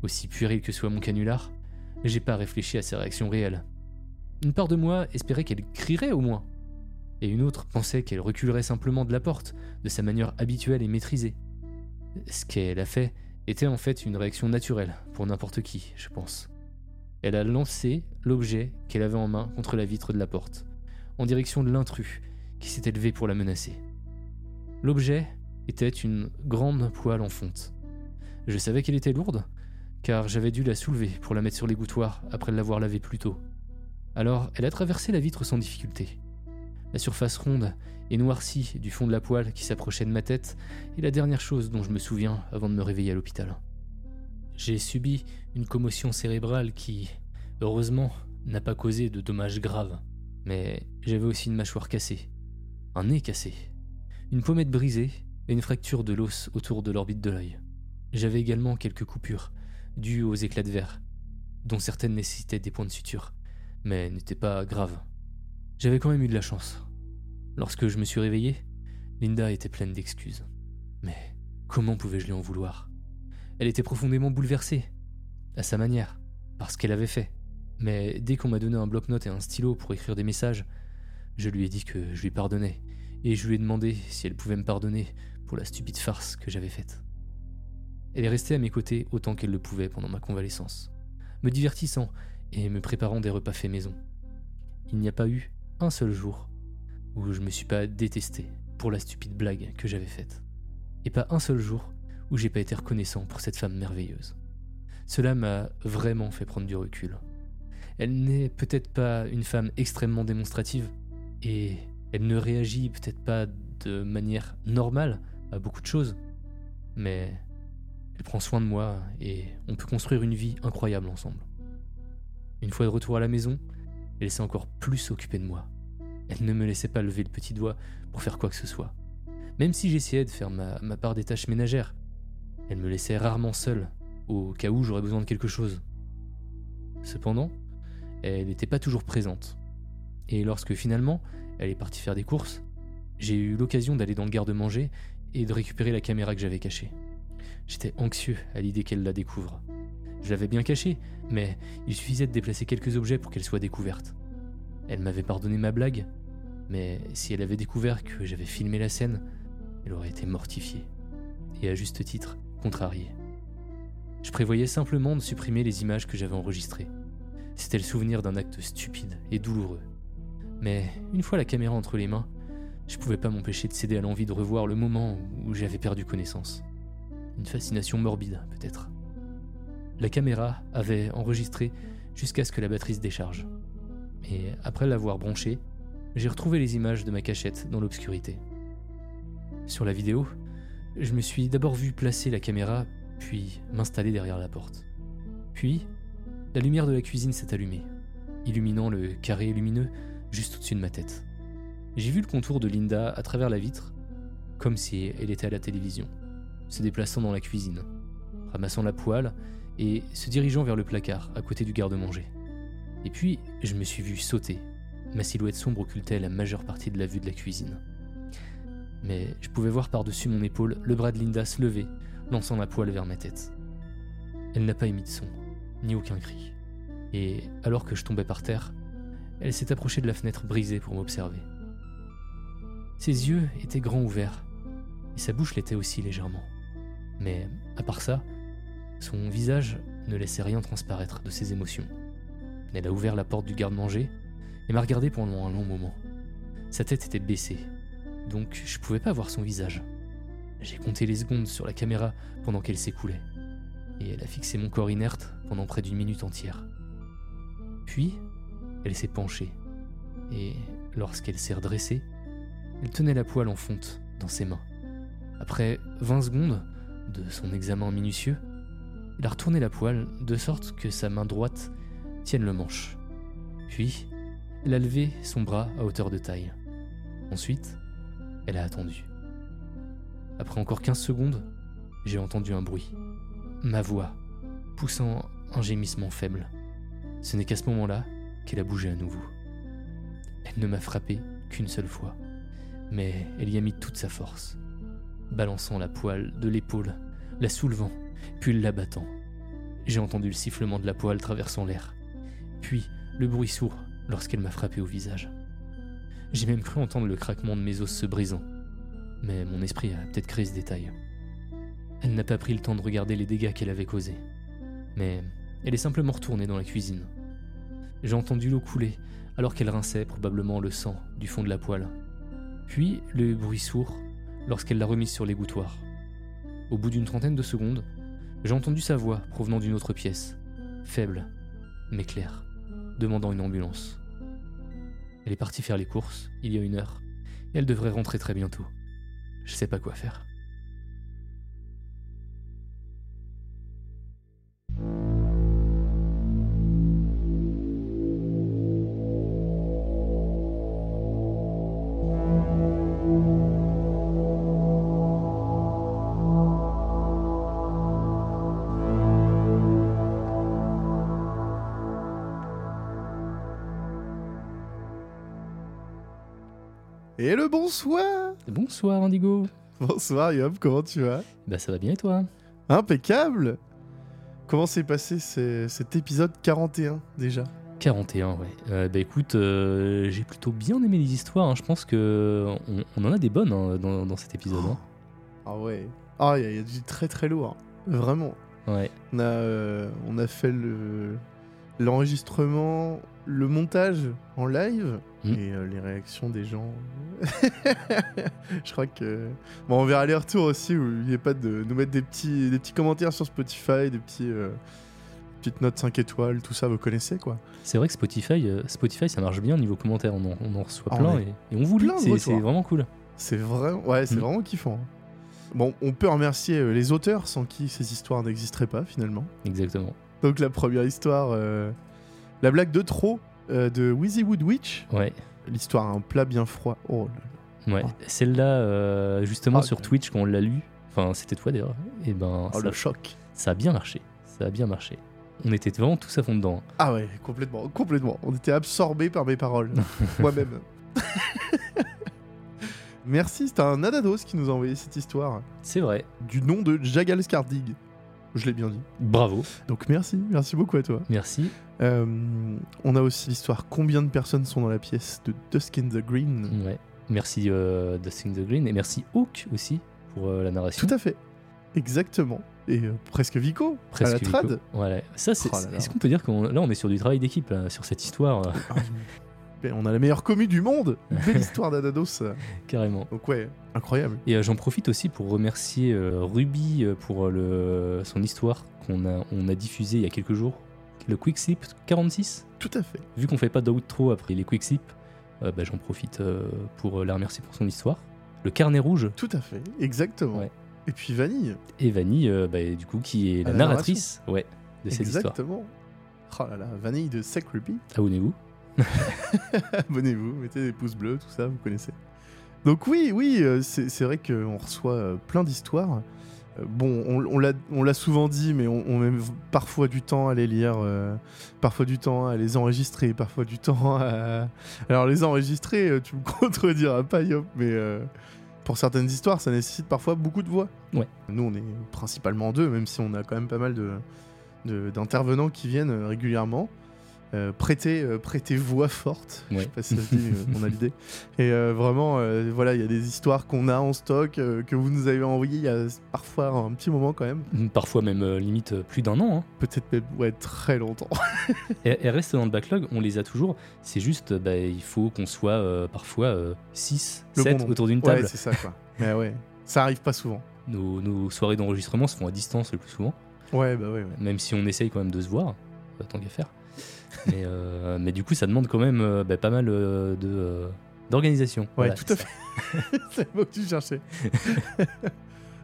Aussi puéril que soit mon canular, j'ai pas réfléchi à ses réactions réelles. Une part de moi espérait qu'elle crierait au moins, et une autre pensait qu'elle reculerait simplement de la porte, de sa manière habituelle et maîtrisée. Ce qu'elle a fait était en fait une réaction naturelle pour n'importe qui, je pense. Elle a lancé l'objet qu'elle avait en main contre la vitre de la porte, en direction de l'intrus qui s'était levé pour la menacer. L'objet était une grande poêle en fonte. Je savais qu'elle était lourde, car j'avais dû la soulever pour la mettre sur l'égouttoir après l'avoir lavée plus tôt. Alors elle a traversé la vitre sans difficulté. La surface ronde et noircie du fond de la poêle qui s'approchait de ma tête est la dernière chose dont je me souviens avant de me réveiller à l'hôpital. J'ai subi une commotion cérébrale qui, heureusement, n'a pas causé de dommages graves. Mais j'avais aussi une mâchoire cassée, un nez cassé, une pommette brisée et une fracture de l'os autour de l'orbite de l'œil. J'avais également quelques coupures, dues aux éclats de verre, dont certaines nécessitaient des points de suture, mais n'étaient pas graves. J'avais quand même eu de la chance. Lorsque je me suis réveillé, Linda était pleine d'excuses. Mais comment pouvais-je lui en vouloir? Elle était profondément bouleversée, à sa manière, par ce qu'elle avait fait. Mais dès qu'on m'a donné un bloc-notes et un stylo pour écrire des messages, je lui ai dit que je lui pardonnais, et je lui ai demandé si elle pouvait me pardonner pour la stupide farce que j'avais faite. Elle est restée à mes côtés autant qu'elle le pouvait pendant ma convalescence, me divertissant et me préparant des repas faits maison. Il n'y a pas eu un seul jour où je me suis pas détesté pour la stupide blague que j'avais faite. Et pas un seul jour où j'ai pas été reconnaissant pour cette femme merveilleuse. Cela m'a vraiment fait prendre du recul. Elle n'est peut-être pas une femme extrêmement démonstrative, et elle ne réagit peut-être pas de manière normale à beaucoup de choses, mais elle prend soin de moi et on peut construire une vie incroyable ensemble. Une fois de retour à la maison, elle s'est encore plus s'occuper de moi. Elle ne me laissait pas lever le petit doigt pour faire quoi que ce soit. Même si j'essayais de faire ma, ma part des tâches ménagères, elle me laissait rarement seule, au cas où j'aurais besoin de quelque chose. Cependant, elle n'était pas toujours présente. Et lorsque finalement elle est partie faire des courses, j'ai eu l'occasion d'aller dans le garde-manger et de récupérer la caméra que j'avais cachée. J'étais anxieux à l'idée qu'elle la découvre. Je l'avais bien cachée, mais il suffisait de déplacer quelques objets pour qu'elle soit découverte. Elle m'avait pardonné ma blague, mais si elle avait découvert que j'avais filmé la scène, elle aurait été mortifiée. Et à juste titre, contrariée. Je prévoyais simplement de supprimer les images que j'avais enregistrées. C'était le souvenir d'un acte stupide et douloureux. Mais une fois la caméra entre les mains, je pouvais pas m'empêcher de céder à l'envie de revoir le moment où j'avais perdu connaissance. Fascination morbide, peut-être. La caméra avait enregistré jusqu'à ce que la batterie se décharge. Et après l'avoir branchée, j'ai retrouvé les images de ma cachette dans l'obscurité. Sur la vidéo, je me suis d'abord vu placer la caméra, puis m'installer derrière la porte. Puis, la lumière de la cuisine s'est allumée, illuminant le carré lumineux juste au-dessus de ma tête. J'ai vu le contour de Linda à travers la vitre, comme si elle était à la télévision, se déplaçant dans la cuisine, ramassant la poêle et se dirigeant vers le placard à côté du garde-manger. Et puis, je me suis vu sauter. Ma silhouette sombre occultait la majeure partie de la vue de la cuisine. Mais je pouvais voir par-dessus mon épaule le bras de Linda se lever, lançant la poêle vers ma tête. Elle n'a pas émis de son, ni aucun cri. Et alors que je tombais par terre, elle s'est approchée de la fenêtre brisée pour m'observer. Ses yeux étaient grands ouverts, et sa bouche l'était aussi légèrement. Mais à part ça, son visage ne laissait rien transparaître de ses émotions. Elle a ouvert la porte du garde-manger et m'a regardé pendant un long moment. Sa tête était baissée, donc je pouvais pas voir son visage. J'ai compté les secondes sur la caméra pendant qu'elle s'écoulait, et elle a fixé mon corps inerte pendant près d'une minute entière. Puis, elle s'est penchée, et lorsqu'elle s'est redressée, elle tenait la poêle en fonte dans ses mains. Après 20 secondes de son examen minutieux, elle a retourné la poêle de sorte que sa main droite tienne le manche. Puis, elle a levé son bras à hauteur de taille. Ensuite, elle a attendu. Après encore 15 secondes, j'ai entendu un bruit. Ma voix, poussant un gémissement faible. Ce n'est qu'à ce moment-là qu'elle a bougé à nouveau. Elle ne m'a frappé qu'une seule fois, mais elle y a mis toute sa force, balançant la poêle de l'épaule, la soulevant, puis l'abattant. J'ai entendu le sifflement de la poêle traversant l'air, puis le bruit sourd lorsqu'elle m'a frappé au visage. J'ai même cru entendre le craquement de mes os se brisant, mais mon esprit a peut-être créé ce détail. Elle n'a pas pris le temps de regarder les dégâts qu'elle avait causés, mais elle est simplement retournée dans la cuisine. J'ai entendu l'eau couler alors qu'elle rinçait probablement le sang du fond de la poêle. Puis le bruit sourd lorsqu'elle l'a remise sur l'égouttoir. Au bout d'une trentaine de secondes, j'ai entendu sa voix provenant d'une autre pièce, faible, mais claire, demandant une ambulance. Elle est partie faire les courses, il y a une heure, et elle devrait rentrer très bientôt. Je sais pas quoi faire. Et le bonsoir Bonsoir Indigo Bonsoir Yop, comment tu vas? Bah ça va bien et toi? Impeccable Comment s'est passé ce- cet épisode 41 déjà? 41, ouais. Euh, bah écoute, euh, j'ai plutôt bien aimé les histoires. hein. Je pense que on, on en a des bonnes hein, dans, dans cet épisode. hein. Ah ouais. Ah, il y, a- il y a du très très lourd. Vraiment. Ouais. On a, euh, on a fait le l'enregistrement, le montage en live Mm. et euh, les réactions des gens. [laughs] Je crois que bon, on verra les retours aussi où a pas de nous mettre des petits des petits commentaires sur Spotify, des petits euh, petites notes 5 étoiles, tout ça vous connaissez quoi. C'est vrai que Spotify, euh, Spotify, ça marche bien niveau commentaires. On en, on en reçoit Ah, plein on et, et on vous lit. C'est vraiment cool. C'est vraiment ouais, c'est Mm. vraiment kiffant. Bon, on peut remercier euh, les auteurs sans qui ces histoires n'existeraient pas finalement. Exactement. Donc la première histoire, euh, la blague de trop euh, de Wheezy Wood Witch. Ouais. L'histoire un plat bien froid. Oh là là. Ouais. Ah. Celle-là, euh, justement Ah, sur ouais. Twitch, quand on l'a lu, enfin c'était toi d'ailleurs, et ben Oh, ça, le choc. ça a bien marché. Ça a bien marché. On était vraiment tous à fond dedans. hein. Ah ouais, complètement, complètement. On était absorbés par mes paroles. [laughs] Moi-même. [laughs] Merci, c'était un Adados qui nous a envoyé cette histoire. C'est vrai. Du nom de Jagal Skardig. Je l'ai bien dit. Bravo. Donc merci, merci beaucoup à toi. Merci. Euh, on a aussi l'histoire Combien de personnes sont dans la pièce de Dusk in the Green. Ouais. Merci euh, Dustin the Green et merci Hawk aussi pour euh, la narration. Tout à fait. Exactement. Et presque Vico, Presque à la Vico. trad. Voilà. Ça, c'est, Oh là là. est-ce qu'on peut dire qu'on là on est sur du travail d'équipe là, sur cette histoire Ah, on a la meilleure commu du monde. Belle [laughs] histoire d'Adados. carrément. Donc ouais, incroyable. Et euh, j'en profite aussi pour remercier euh, Ruby euh, pour le, son histoire qu'on a, on a diffusée il y a quelques jours. Le Quickslip 46. Tout à fait. Vu qu'on fait pas d'outro après les Quickslip, euh, bah, j'en profite pour la remercier pour son histoire. Le carnet rouge Tout à fait. Exactement. Ouais. Et puis Vanille. et Vanille, bah, du coup, qui est la la narratrice ouais, de cette histoire. Exactement. Oh là là, Vanille de Sec Ruby. Abonnez-vous. [laughs] Abonnez-vous, mettez des pouces bleus, tout ça, vous connaissez. Donc oui, oui, euh, c'est vrai qu'on reçoit euh, plein d'histoires. Euh, bon, on, on l'a- souvent dit, mais on, on met parfois du temps à les lire, euh, parfois du temps à les enregistrer, parfois du temps à... Alors les enregistrer, tu me [laughs] contrediras pas, Yop, mais euh, pour certaines histoires, ça nécessite parfois beaucoup de voix. Ouais. Nous, on est principalement deux, même si on a quand même pas mal de de- d'intervenants qui viennent régulièrement. Euh, prêter, euh, prêter voix forte. Je Ouais. sais pas si ça se dit, mais on a l'idée. Et euh, vraiment, euh, voilà, il y a des histoires qu'on a en stock, euh, que vous nous avez envoyées il y a parfois un petit moment quand même. Parfois même euh, limite euh, plus d'un an. hein. Peut-être même, ouais, très longtemps. [laughs] Et- Elles restent dans le backlog, on les a toujours. C'est juste, bah, il faut qu'on soit euh, parfois 6, Le bon 7 nombre. autour d'une Ouais, table. c'est ça, quoi. Mais ouais, ça arrive pas souvent. nos, nos soirées d'enregistrement se font à distance le plus souvent, Ouais, bah ouais, ouais. même si on essaye quand même de se voir, euh, tant qu'à faire. [laughs] mais, euh, mais du coup, ça demande quand même euh, bah, pas mal euh, de, d'organisation. Ouais, Voilà, tout à ça. fait. [laughs] [laughs] c'est le mot que tu cherchais.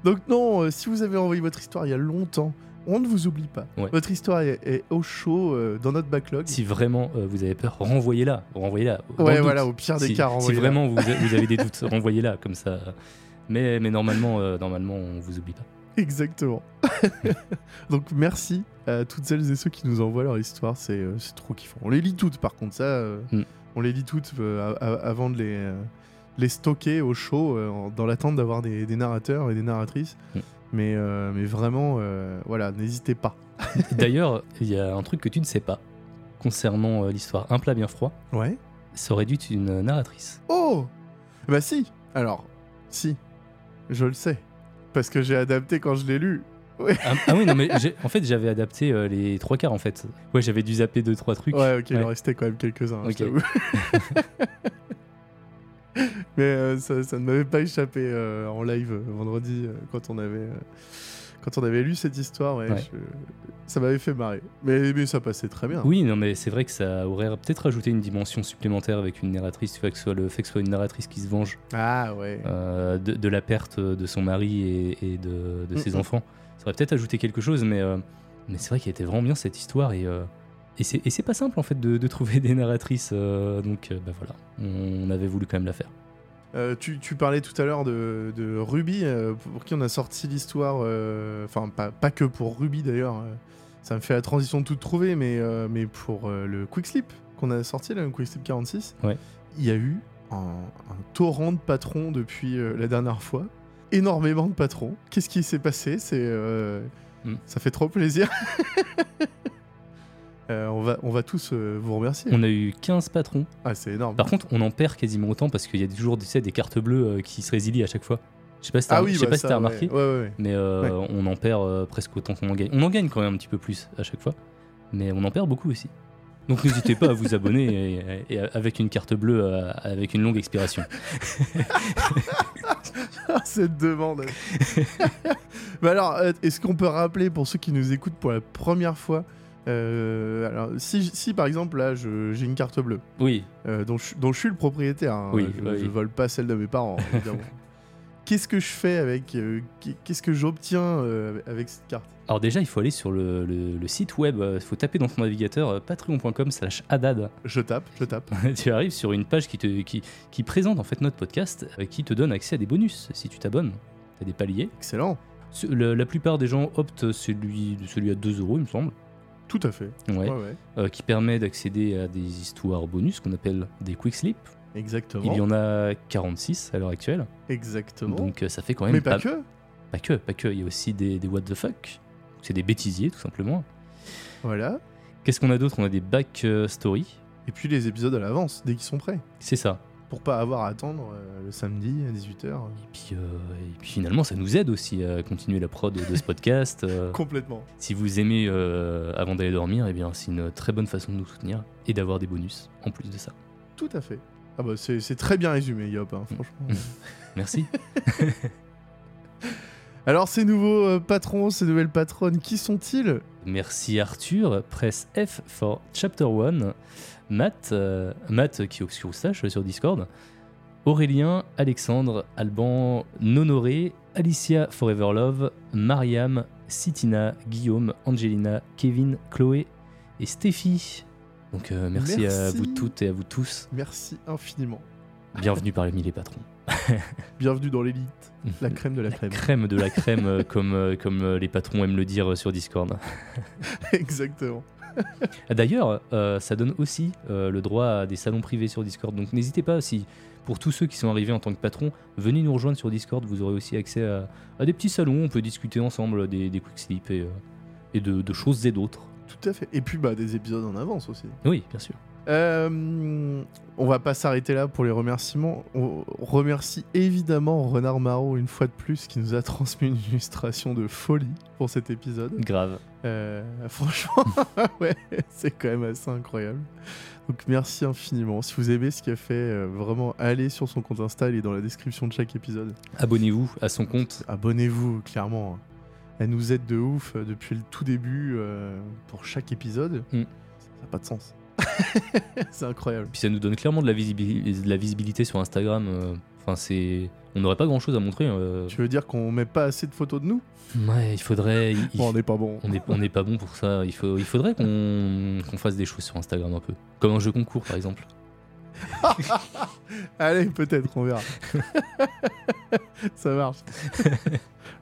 Donc non, euh, si vous avez envoyé votre histoire il y a longtemps, on ne vous oublie pas. Ouais. Votre histoire est, est au chaud euh, dans notre backlog. Si vraiment euh, vous avez peur, renvoyez-la. Renvoyez-la. Ouais, voilà, doute. au pire des si, cas, si renvoyez-la. vraiment vous, avez des doutes, renvoyez-la comme ça. Mais, mais normalement, normalement, on vous oublie pas. Exactement. [laughs] Donc merci à toutes celles et ceux qui nous envoient leur histoire, c'est euh, trop kiffant. On les lit toutes par contre, ça, euh, Mm. on les lit toutes euh, avant de les, euh, les stocker au show dans l'attente d'avoir des, des narrateurs et des narratrices. Mm. Mais, mais vraiment, voilà, n'hésitez pas. [laughs] D'ailleurs, il y a un truc que tu ne sais pas concernant l'histoire Un plat bien froid. Ouais. Ça aurait dû être une narratrice. Oh Bah si Alors, si. Je le sais. Parce que j'ai adapté quand je l'ai lu. Ah, ah oui, non, mais en fait, j'avais adapté euh, les trois quarts en fait. Ouais, j'avais dû zapper deux, trois trucs. Ouais, ok, il en restait quand même quelques-uns, t'avoue. [laughs] Mais euh, ça, ça ne m'avait pas échappé euh, en live vendredi quand on avait quand on avait lu cette histoire. Ouais, Ouais. je- ça m'avait fait marrer. Mais, mais ça passait très bien. Oui, non, mais c'est vrai que ça aurait peut-être rajouté une dimension supplémentaire avec une narratrice, que soit le fait que ce soit une narratrice qui se venge Ah ouais. euh, de, de la perte de son mari et, et de, de ses Mm, mm. enfants. Ça aurait peut-être ajouté quelque chose, mais, euh, mais c'est vrai qu'elle était vraiment bien cette histoire et, euh, et c'est pas simple en fait de, de trouver [laughs] des narratrices, euh, donc bah voilà, on avait voulu quand même la faire. Euh, tu, tu parlais tout à l'heure de, de Ruby, euh, pour qui on a sorti l'histoire. euh, Enfin, pas, pas que pour Ruby d'ailleurs. ça me fait la transition de tout trouver, mais, mais pour le Quick Slip qu'on a sorti, là, le Quick Slip 46, Ouais. il y a eu un, un torrent de patrons depuis la dernière fois. Énormément de patrons. Qu'est-ce qui s'est passé? C'est Hmm. Ça fait trop plaisir. [laughs] Euh, on, va, on va tous euh, vous remercier. On a eu 15 patrons. Ah, c'est énorme. Par contre, on en perd quasiment autant parce qu'il y a toujours tu sais, des cartes bleues euh, qui se résilient à chaque fois. Je sais pas si t'as ah oui, je sais bah, pas si ça, t'as ouais. remarqué. Ouais, ouais, ouais. Mais on en perd presque autant qu'on en gagne. On en gagne quand même un petit peu plus à chaque fois, mais on en perd beaucoup aussi. Donc n'hésitez pas à vous abonner et, et avec une carte bleue avec une longue expiration. [laughs] Cette demande. [laughs] bah alors, est-ce qu'on peut rappeler pour ceux qui nous écoutent pour la première fois euh, alors, si, si par exemple là j'ai une carte bleue Oui, euh, dont, je, dont je suis le propriétaire, hein, Oui, je, oui. je vole pas celle de mes parents, évidemment. [laughs] Qu'est-ce que je fais avec euh, qu'est- Qu'est-ce que j'obtiens avec cette carte? Alors déjà il faut aller sur le, le- le site web, il faut taper dans ton navigateur euh, patreon.com slash adad. Je tape, je tape. [laughs] tu arrives sur une page qui, te, qui, qui présente en fait notre podcast, qui te donne accès à des bonus si tu t'abonnes. T'as des paliers. Excellent. Ce- Le- la plupart des gens optent celui, celui à 2 euros il me semble. Tout à fait. Ouais. Ouais, ouais. euh, qui permet d'accéder à des histoires bonus qu'on appelle des quick slip. Exactement. Il y en a 46 à l'heure actuelle. Exactement. Donc euh, ça fait quand même Mais pas que. pas que, pas que. Il y a aussi des, des what the fuck. C'est des bêtisiers tout simplement. Voilà. Qu'est-ce qu'on a d'autre? On a des back story. Et puis les épisodes à l'avance, dès qu'ils sont prêts. C'est ça. Pour pas avoir à attendre euh, le samedi à 18h. Et puis, euh, et puis finalement, ça nous aide aussi à continuer la prod de ce podcast. Euh, [laughs] Complètement. si vous aimez avant d'aller dormir, eh bien c'est une très bonne façon de nous soutenir et d'avoir des bonus en plus de ça. Tout à fait. Ah bah c'est très bien résumé, Yop, hein, franchement. [laughs] Merci. [laughs] Alors ces nouveaux patrons, ces nouvelles patronnes, qui sont-ils? Merci Arthur, press F for Chapter 1, Matt, euh, Matt qui est Obscure Moustache sur Discord, Aurélien, Alexandre, Alban, Nonoré, Alicia Forever Love, Mariam, Sitina, Guillaume, Angelina, Kevin, Chloé et Stéphie. Donc euh, merci, à vous toutes et à vous tous. Merci infiniment. Bienvenue parmi les patrons. [laughs] Bienvenue dans l'élite, la crème de la crème. Crème de la crème, euh, [laughs] comme, euh, comme euh, les patrons aiment le dire euh, sur Discord. Exactement. [laughs] D'ailleurs, euh, ça donne aussi euh, le droit à des salons privés sur Discord. Donc n'hésitez pas, si pour tous ceux qui sont arrivés en tant que patrons, venez nous rejoindre sur Discord. Vous aurez aussi accès à, à des petits salons. On peut discuter ensemble des, des quick slip et, euh, et de, de choses et d'autres. Tout à fait. Et puis bah des épisodes en avance aussi. Oui, bien sûr. Euh, on va pas s'arrêter là pour les remerciements. On remercie évidemment Renard Marot une fois de plus qui nous a transmis une illustration de folie pour cet épisode. Grave. Euh, franchement, [laughs] ouais, c'est quand même assez incroyable. Donc merci infiniment. Si vous aimez ce qu'il a fait, euh, vraiment allez sur son compte Insta, il est dans la description de chaque épisode. Abonnez-vous à son compte. Abonnez-vous, clairement. Elle nous aide de ouf depuis le tout début pour chaque épisode. Mm. Ça n'a pas de sens. [laughs] c'est incroyable. Puis ça nous donne clairement de la, visibi- de la visibilité sur Instagram. euh, Enfin, c'est. On n'aurait pas grand chose à montrer. euh. Tu veux dire qu'on met pas assez de photos de nous? Ouais, il faudrait. il- il- [laughs] Bon, on n'est pas bon. On n'est pas bon pour ça. Il, faut, il faudrait qu'on qu'on fasse des choses sur Instagram un peu. Comme un jeu concours, par exemple. [laughs] Allez, peut-être, on verra. Ça marche.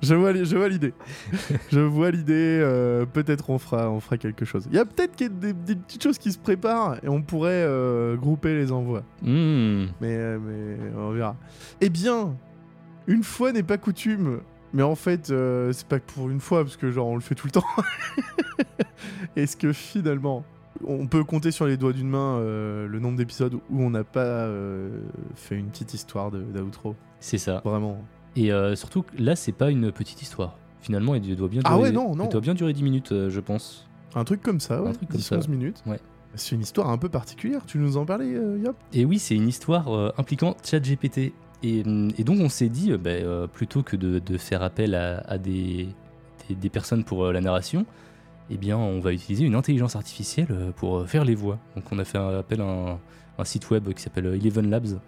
Je vois, li- je vois l'idée. [laughs] Je vois l'idée. euh, peut-être on fera, on fera quelque chose. Il y a peut-être a des, des petites choses qui se préparent et on pourrait euh, grouper les envois. Hmm. Mais, euh, mais on verra. Eh bien, une fois n'est pas coutume, Mais en fait, euh, c'est pas pour une fois, parce que genre on le fait tout le temps. [laughs] Est-ce que finalement, on peut compter sur les doigts d'une main euh, le nombre d'épisodes où on n'a pas euh, fait une petite histoire d'outro? C'est ça. Vraiment. Et euh, surtout, là, c'est pas une petite histoire. Finalement, elle doit bien durer, Ah ouais, non, non. Elle doit bien durer 10 minutes, euh, je pense. Un truc comme ça, ouais. Un truc comme 10, ça, 11 minutes. ouais. C'est une histoire un peu particulière. Tu nous en parlais, euh, Yop? Et oui, c'est une histoire euh, impliquant ChatGPT. Et, hum, et donc, on s'est dit, bah, euh, plutôt que de, de faire appel à, à des, des, des personnes pour la narration, eh bien, on va utiliser une intelligence artificielle pour faire les voix. Donc, on a fait un appel à un, un site web qui s'appelle Eleven Labs,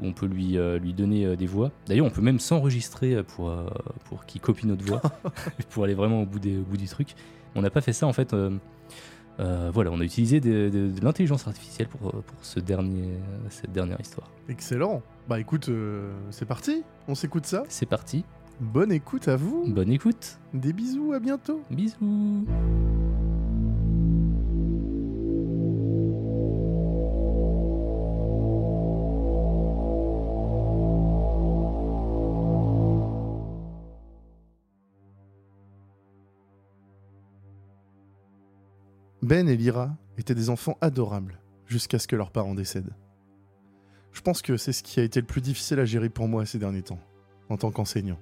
où on peut lui, euh, lui donner euh, des voix. D'ailleurs, on peut même s'enregistrer euh, pour, euh, pour qu'il copie notre voix, [laughs] [laughs] pour aller vraiment au bout, des, au bout du truc. On n'a pas fait ça, en fait. voilà, on a utilisé de, l'intelligence artificielle pour, pour ce dernier, cette dernière histoire. Excellent. Bah écoute, c'est parti. On s'écoute ça. C'est parti, Bonne écoute à vous. bonne écoute, Des bisous, à bientôt. bisous Ben et Lyra étaient des enfants adorables jusqu'à ce que leurs parents décèdent. Je pense que c'est ce qui a été le plus difficile à gérer pour moi ces derniers temps, en tant qu'enseignant.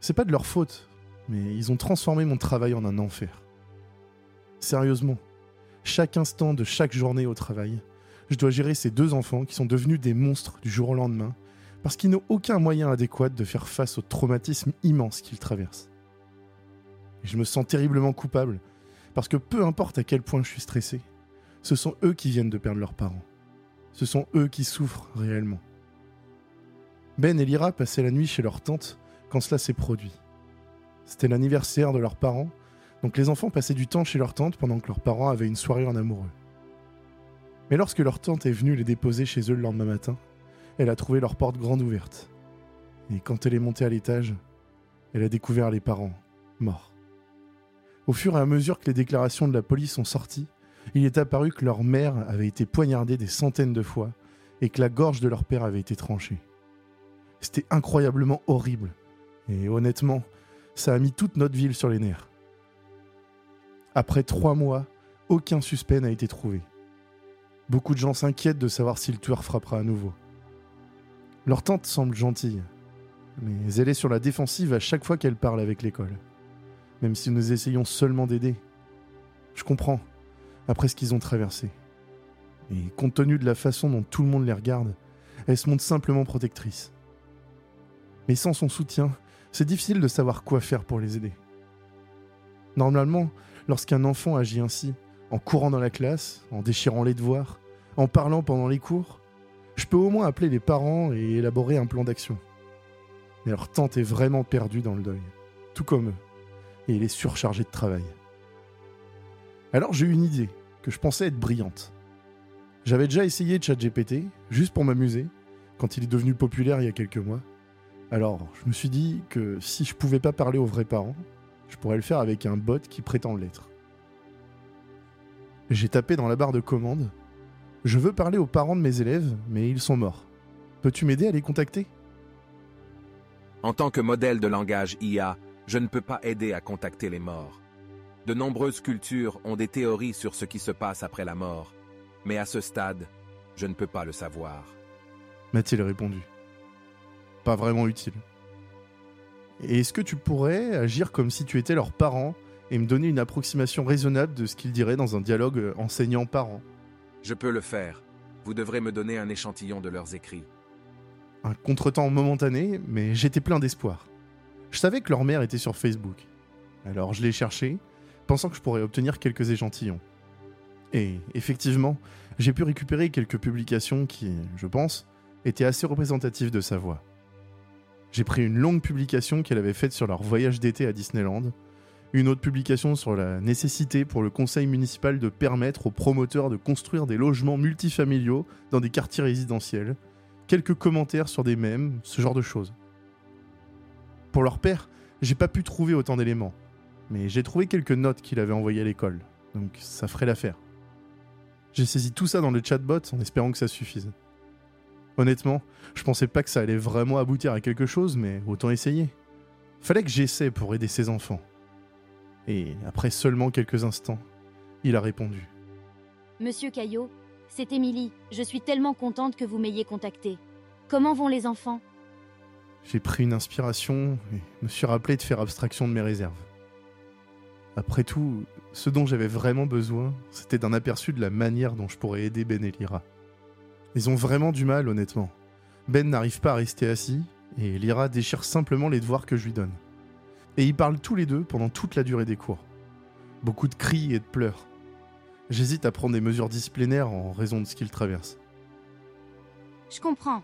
C'est pas de leur faute, mais ils ont transformé mon travail en un enfer. Sérieusement, chaque instant de chaque journée au travail, je dois gérer ces deux enfants qui sont devenus des monstres du jour au lendemain parce qu'ils n'ont aucun moyen adéquat de faire face au traumatisme immense qu'ils traversent. Et je me sens terriblement coupable parce que peu importe à quel point je suis stressé, ce sont eux qui viennent de perdre leurs parents. Ce sont eux qui souffrent réellement. Ben et Lyra passaient la nuit chez leur tante quand cela s'est produit. C'était l'anniversaire de leurs parents, donc les enfants passaient du temps chez leur tante pendant que leurs parents avaient une soirée en amoureux. Mais lorsque leur tante est venue les déposer chez eux le lendemain matin, elle a trouvé leur porte grande ouverte. Et quand elle est montée à l'étage, elle a découvert les parents morts. Au fur et à mesure que les déclarations de la police sont sorties, il est apparu que leur mère avait été poignardée des centaines de fois et que la gorge de leur père avait été tranchée. C'était incroyablement horrible. Et honnêtement, ça a mis toute notre ville sur les nerfs. Après trois mois, aucun suspect n'a été trouvé. Beaucoup de gens s'inquiètent de savoir si le tueur frappera à nouveau. Leur tante semble gentille, mais elle est sur la défensive à chaque fois qu'elle parle avec l'école même si nous essayons seulement d'aider. Je comprends, après ce qu'ils ont traversé. Et compte tenu de la façon dont tout le monde les regarde, elle se montre simplement protectrice? Mais sans son soutien, c'est difficile de savoir quoi faire pour les aider. Normalement, lorsqu'un enfant agit ainsi, en courant dans la classe, en déchirant les devoirs, en parlant pendant les cours, je peux au moins appeler les parents et élaborer un plan d'action. Mais leur tante est vraiment perdue dans le deuil, tout comme eux et il est surchargé de travail. Alors j'ai eu une idée que je pensais être brillante. J'avais déjà essayé ChatGPT, juste pour m'amuser, quand il est devenu populaire il y a quelques mois. Alors je me suis dit que si je pouvais pas parler aux vrais parents, je pourrais le faire avec un bot qui prétend l'être. J'ai tapé dans la barre de commande Je veux parler aux parents de mes élèves, mais ils sont morts. Peux-tu m'aider à les contacter? En tant que modèle de langage IA, je ne peux pas aider à contacter les morts. De nombreuses cultures ont des théories sur ce qui se passe après la mort, mais à ce stade, je ne peux pas le savoir. m'a-t-il répondu. Pas vraiment utile. Et est-ce que tu pourrais agir comme si tu étais leur parent et me donner une approximation raisonnable de ce qu'ils diraient dans un dialogue euh, enseignant-parent? Je peux le faire. Vous devrez me donner un échantillon de leurs écrits. Un contretemps momentané, mais j'étais plein d'espoir. Je savais que leur mère était sur Facebook. Alors je l'ai cherché, pensant que je pourrais obtenir quelques échantillons. Et effectivement, j'ai pu récupérer quelques publications qui, je pense, étaient assez représentatives de sa voix. J'ai pris une longue publication qu'elle avait faite sur leur voyage d'été à Disneyland, une autre publication sur la nécessité pour le conseil municipal de permettre aux promoteurs de construire des logements multifamiliaux dans des quartiers résidentiels, quelques commentaires sur des mèmes, ce genre de choses. Pour leur père, j'ai pas pu trouver autant d'éléments, mais j'ai trouvé quelques notes qu'il avait envoyées à l'école, donc ça ferait l'affaire. J'ai saisi tout ça dans le chatbot en espérant que ça suffise. Honnêtement, je pensais pas que ça allait vraiment aboutir à quelque chose, mais autant essayer. Fallait que j'essaie pour aider ses enfants. Et après seulement quelques instants, il a répondu. Monsieur Caillot, c'est Émilie. Je suis tellement contente que vous m'ayez contacté. Comment vont les enfants? J'ai pris une inspiration et me suis rappelé de faire abstraction de mes réserves. Après tout, ce dont j'avais vraiment besoin, c'était d'un aperçu de la manière dont je pourrais aider Ben et Lyra. Ils ont vraiment du mal, honnêtement. Ben n'arrive pas à rester assis, et Lyra déchire simplement les devoirs que je lui donne. Et ils parlent tous les deux pendant toute la durée des cours. Beaucoup de cris et de pleurs. J'hésite à prendre des mesures disciplinaires en raison de ce qu'ils traversent. Je comprends.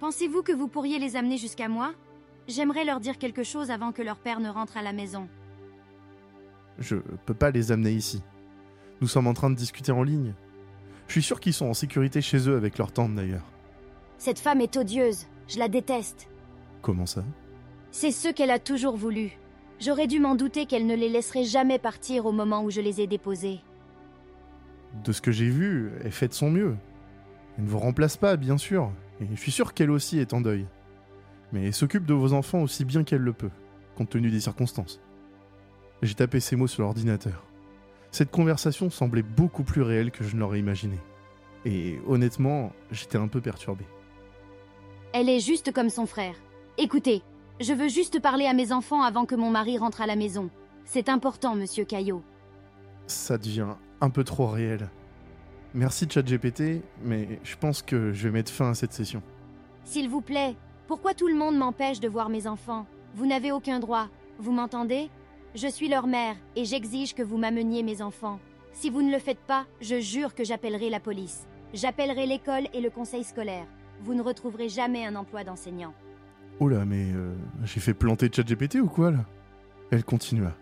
Pensez-vous que vous pourriez les amener jusqu'à moi? J'aimerais leur dire quelque chose avant que leur père ne rentre à la maison. Je peux pas les amener ici. Nous sommes en train de discuter en ligne. Je suis sûr qu'ils sont en sécurité chez eux avec leur tante d'ailleurs. Cette femme est odieuse. Je la déteste. Comment ça? C'est ce qu'elle a toujours voulu. J'aurais dû m'en douter qu'elle ne les laisserait jamais partir au moment où je les ai déposés. De ce que j'ai vu, elle fait de son mieux. Elle ne vous remplace pas, bien sûr, et je suis sûr qu'elle aussi est en deuil. Mais s'occupe de vos enfants aussi bien qu'elle le peut, compte tenu des circonstances. J'ai tapé ces mots sur l'ordinateur. Cette conversation semblait beaucoup plus réelle que je ne l'aurais imaginé. Et honnêtement, j'étais un peu perturbé. Elle est juste comme son frère. Écoutez, je veux juste parler à mes enfants avant que mon mari rentre à la maison. C'est important, monsieur Caillot. Ça devient un peu trop réel. Merci ChatGPT, mais je pense que je vais mettre fin à cette session. S'il vous plaît, pourquoi tout le monde m'empêche de voir mes enfants? Vous n'avez aucun droit. Vous m'entendez? Je suis leur mère et j'exige que vous m'ameniez mes enfants. Si vous ne le faites pas, je jure que j'appellerai la police. J'appellerai l'école et le conseil scolaire. Vous ne retrouverez jamais un emploi d'enseignant. Oh là, mais euh, j'ai fait planter ChatGPT ou quoi là? Elle continua.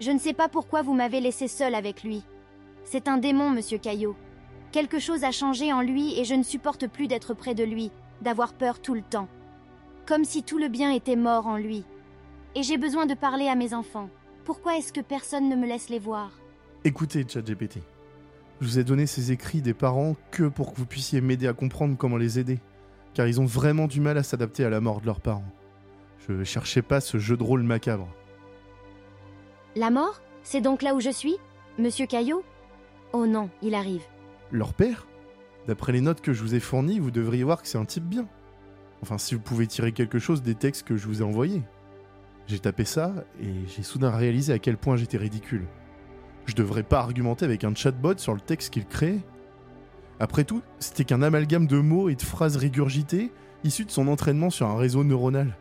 Je ne sais pas pourquoi vous m'avez laissé seule avec lui. C'est un démon, monsieur Caillot. Quelque chose a changé en lui et je ne supporte plus d'être près de lui, d'avoir peur tout le temps. Comme si tout le bien était mort en lui. Et j'ai besoin de parler à mes enfants. Pourquoi est-ce que personne ne me laisse les voir? Écoutez, ChatGPT. Je vous ai donné ces écrits des parents que pour que vous puissiez m'aider à comprendre comment les aider. Car ils ont vraiment du mal à s'adapter à la mort de leurs parents. Je cherchais pas ce jeu de rôle macabre. La mort? C'est donc là où je suis? Monsieur Caillot? Oh non, il arrive. Leur père D'après les notes que je vous ai fournies, vous devriez voir que c'est un type bien. Enfin, si vous pouvez tirer quelque chose des textes que je vous ai envoyés. J'ai tapé ça et j'ai soudain réalisé à quel point j'étais ridicule. Je devrais pas argumenter avec un chatbot sur le texte qu'il crée. Après tout, c'était qu'un amalgame de mots et de phrases régurgitées issues de son entraînement sur un réseau neuronal.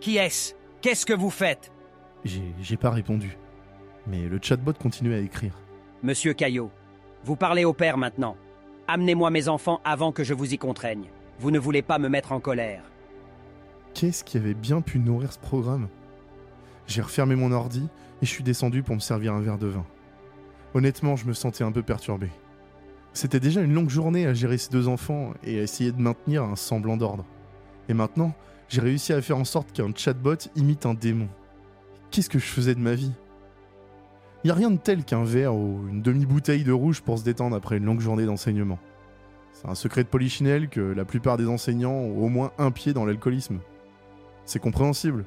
Qui est-ce? Qu'est-ce que vous faites? J'ai j'ai pas répondu. Mais le chatbot continuait à écrire. Monsieur Caillot, vous parlez au père maintenant. Amenez-moi mes enfants avant que je vous y contraigne. Vous ne voulez pas me mettre en colère. Qu'est-ce qui avait bien pu nourrir ce programme? J'ai refermé mon ordi et je suis descendu pour me servir un verre de vin. Honnêtement, je me sentais un peu perturbé. C'était déjà une longue journée à gérer ces deux enfants et à essayer de maintenir un semblant d'ordre. Et maintenant, j'ai réussi à faire en sorte qu'un chatbot imite un démon. Qu'est-ce que je faisais de ma vie? Il n'y a rien de tel qu'un verre ou une demi-bouteille de rouge pour se détendre après une longue journée d'enseignement. C'est un secret de polichinelle que la plupart des enseignants ont au moins un pied dans l'alcoolisme. C'est compréhensible.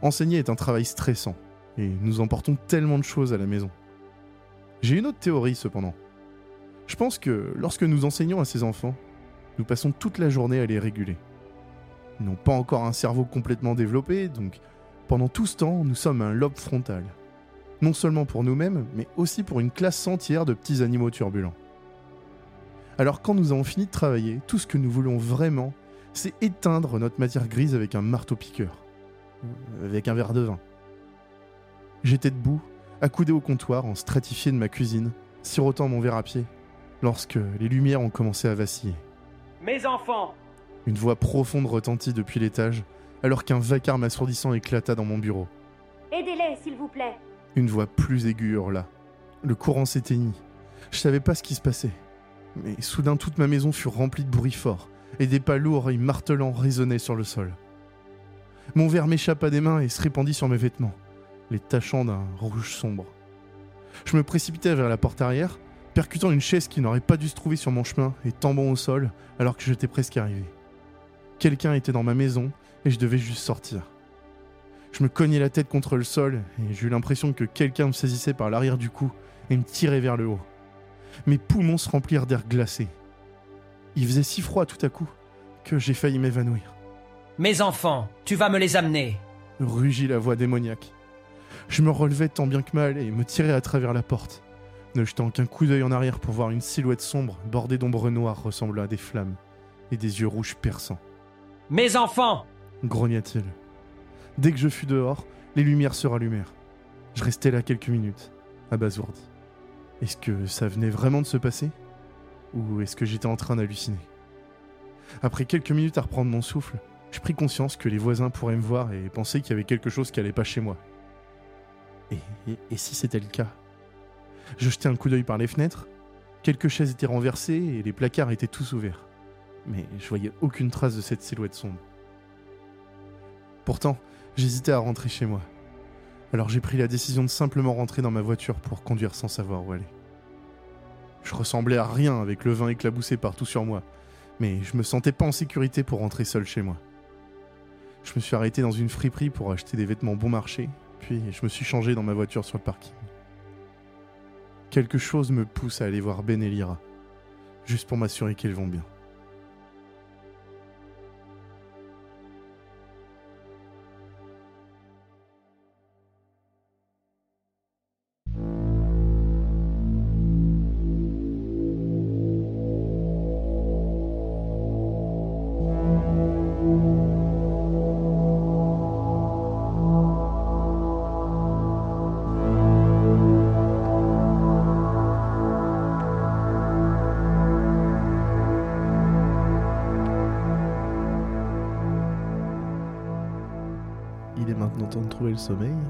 Enseigner est un travail stressant, et nous emportons tellement de choses à la maison. J'ai une autre théorie cependant. Je pense que lorsque nous enseignons à ces enfants, nous passons toute la journée à les réguler. Ils n'ont pas encore un cerveau complètement développé, donc pendant tout ce temps, nous sommes un lobe frontal. Non seulement pour nous-mêmes, mais aussi pour une classe entière de petits animaux turbulents. Alors quand nous avons fini de travailler, tout ce que nous voulons vraiment, c'est éteindre notre matière grise avec un marteau-piqueur. Euh, Avec un verre de vin. J'étais debout, accoudé au comptoir, en stratifié de ma cuisine, sirotant mon verre à pied, lorsque les lumières ont commencé à vaciller. Mes enfants Une voix profonde retentit depuis l'étage, alors qu'un vacarme assourdissant éclata dans mon bureau. Aidez-les, s'il vous plaît. Une voix plus aiguë hurla. Le courant s'éteignit. Je savais pas ce qui se passait. Mais soudain toute ma maison fut remplie de bruits forts, et des pas lourds et martelants résonnaient sur le sol. Mon verre m'échappa des mains et se répandit sur mes vêtements, les tachant d'un rouge sombre. Je me précipitai vers la porte arrière, percutant une chaise qui n'aurait pas dû se trouver sur mon chemin et tombant au sol alors que j'étais presque arrivé. Quelqu'un était dans ma maison et je devais juste sortir. Je me cognais la tête contre le sol et j'ai eu l'impression que quelqu'un me saisissait par l'arrière du cou et me tirait vers le haut. Mes poumons se remplirent d'air glacé. Il faisait si froid tout à coup que j'ai failli m'évanouir. Mes enfants, tu vas me les amener. Rugit la voix démoniaque. Je me relevais tant bien que mal et me tirais à travers la porte, ne jetant qu'un coup d'œil en arrière pour voir une silhouette sombre bordée d'ombres noires ressemblant à des flammes et des yeux rouges perçants. Mes enfants grogna-t-il. Dès que je fus dehors, les lumières se rallumèrent. Je restais là quelques minutes, abasourdi. Est-ce que ça venait vraiment de se passer? Ou est-ce que j'étais en train d'halluciner? Après quelques minutes à reprendre mon souffle, je pris conscience que les voisins pourraient me voir et penser qu'il y avait quelque chose qui allait pas chez moi. Et si c'était le cas? Je jetai un coup d'œil par les fenêtres. Quelques chaises étaient renversées et les placards étaient tous ouverts. Mais je voyais aucune trace de cette silhouette sombre. Pourtant, j'hésitais à rentrer chez moi. Alors j'ai pris la décision de simplement rentrer dans ma voiture pour conduire sans savoir où aller. Je ressemblais à rien avec le vin éclaboussé partout sur moi, mais je me sentais pas en sécurité pour rentrer seul chez moi. Je me suis arrêté dans une friperie pour acheter des vêtements bon marché, puis je me suis changé dans ma voiture sur le parking. Quelque chose me pousse à aller voir Ben et Lyra, juste pour m'assurer qu'elles vont bien. Il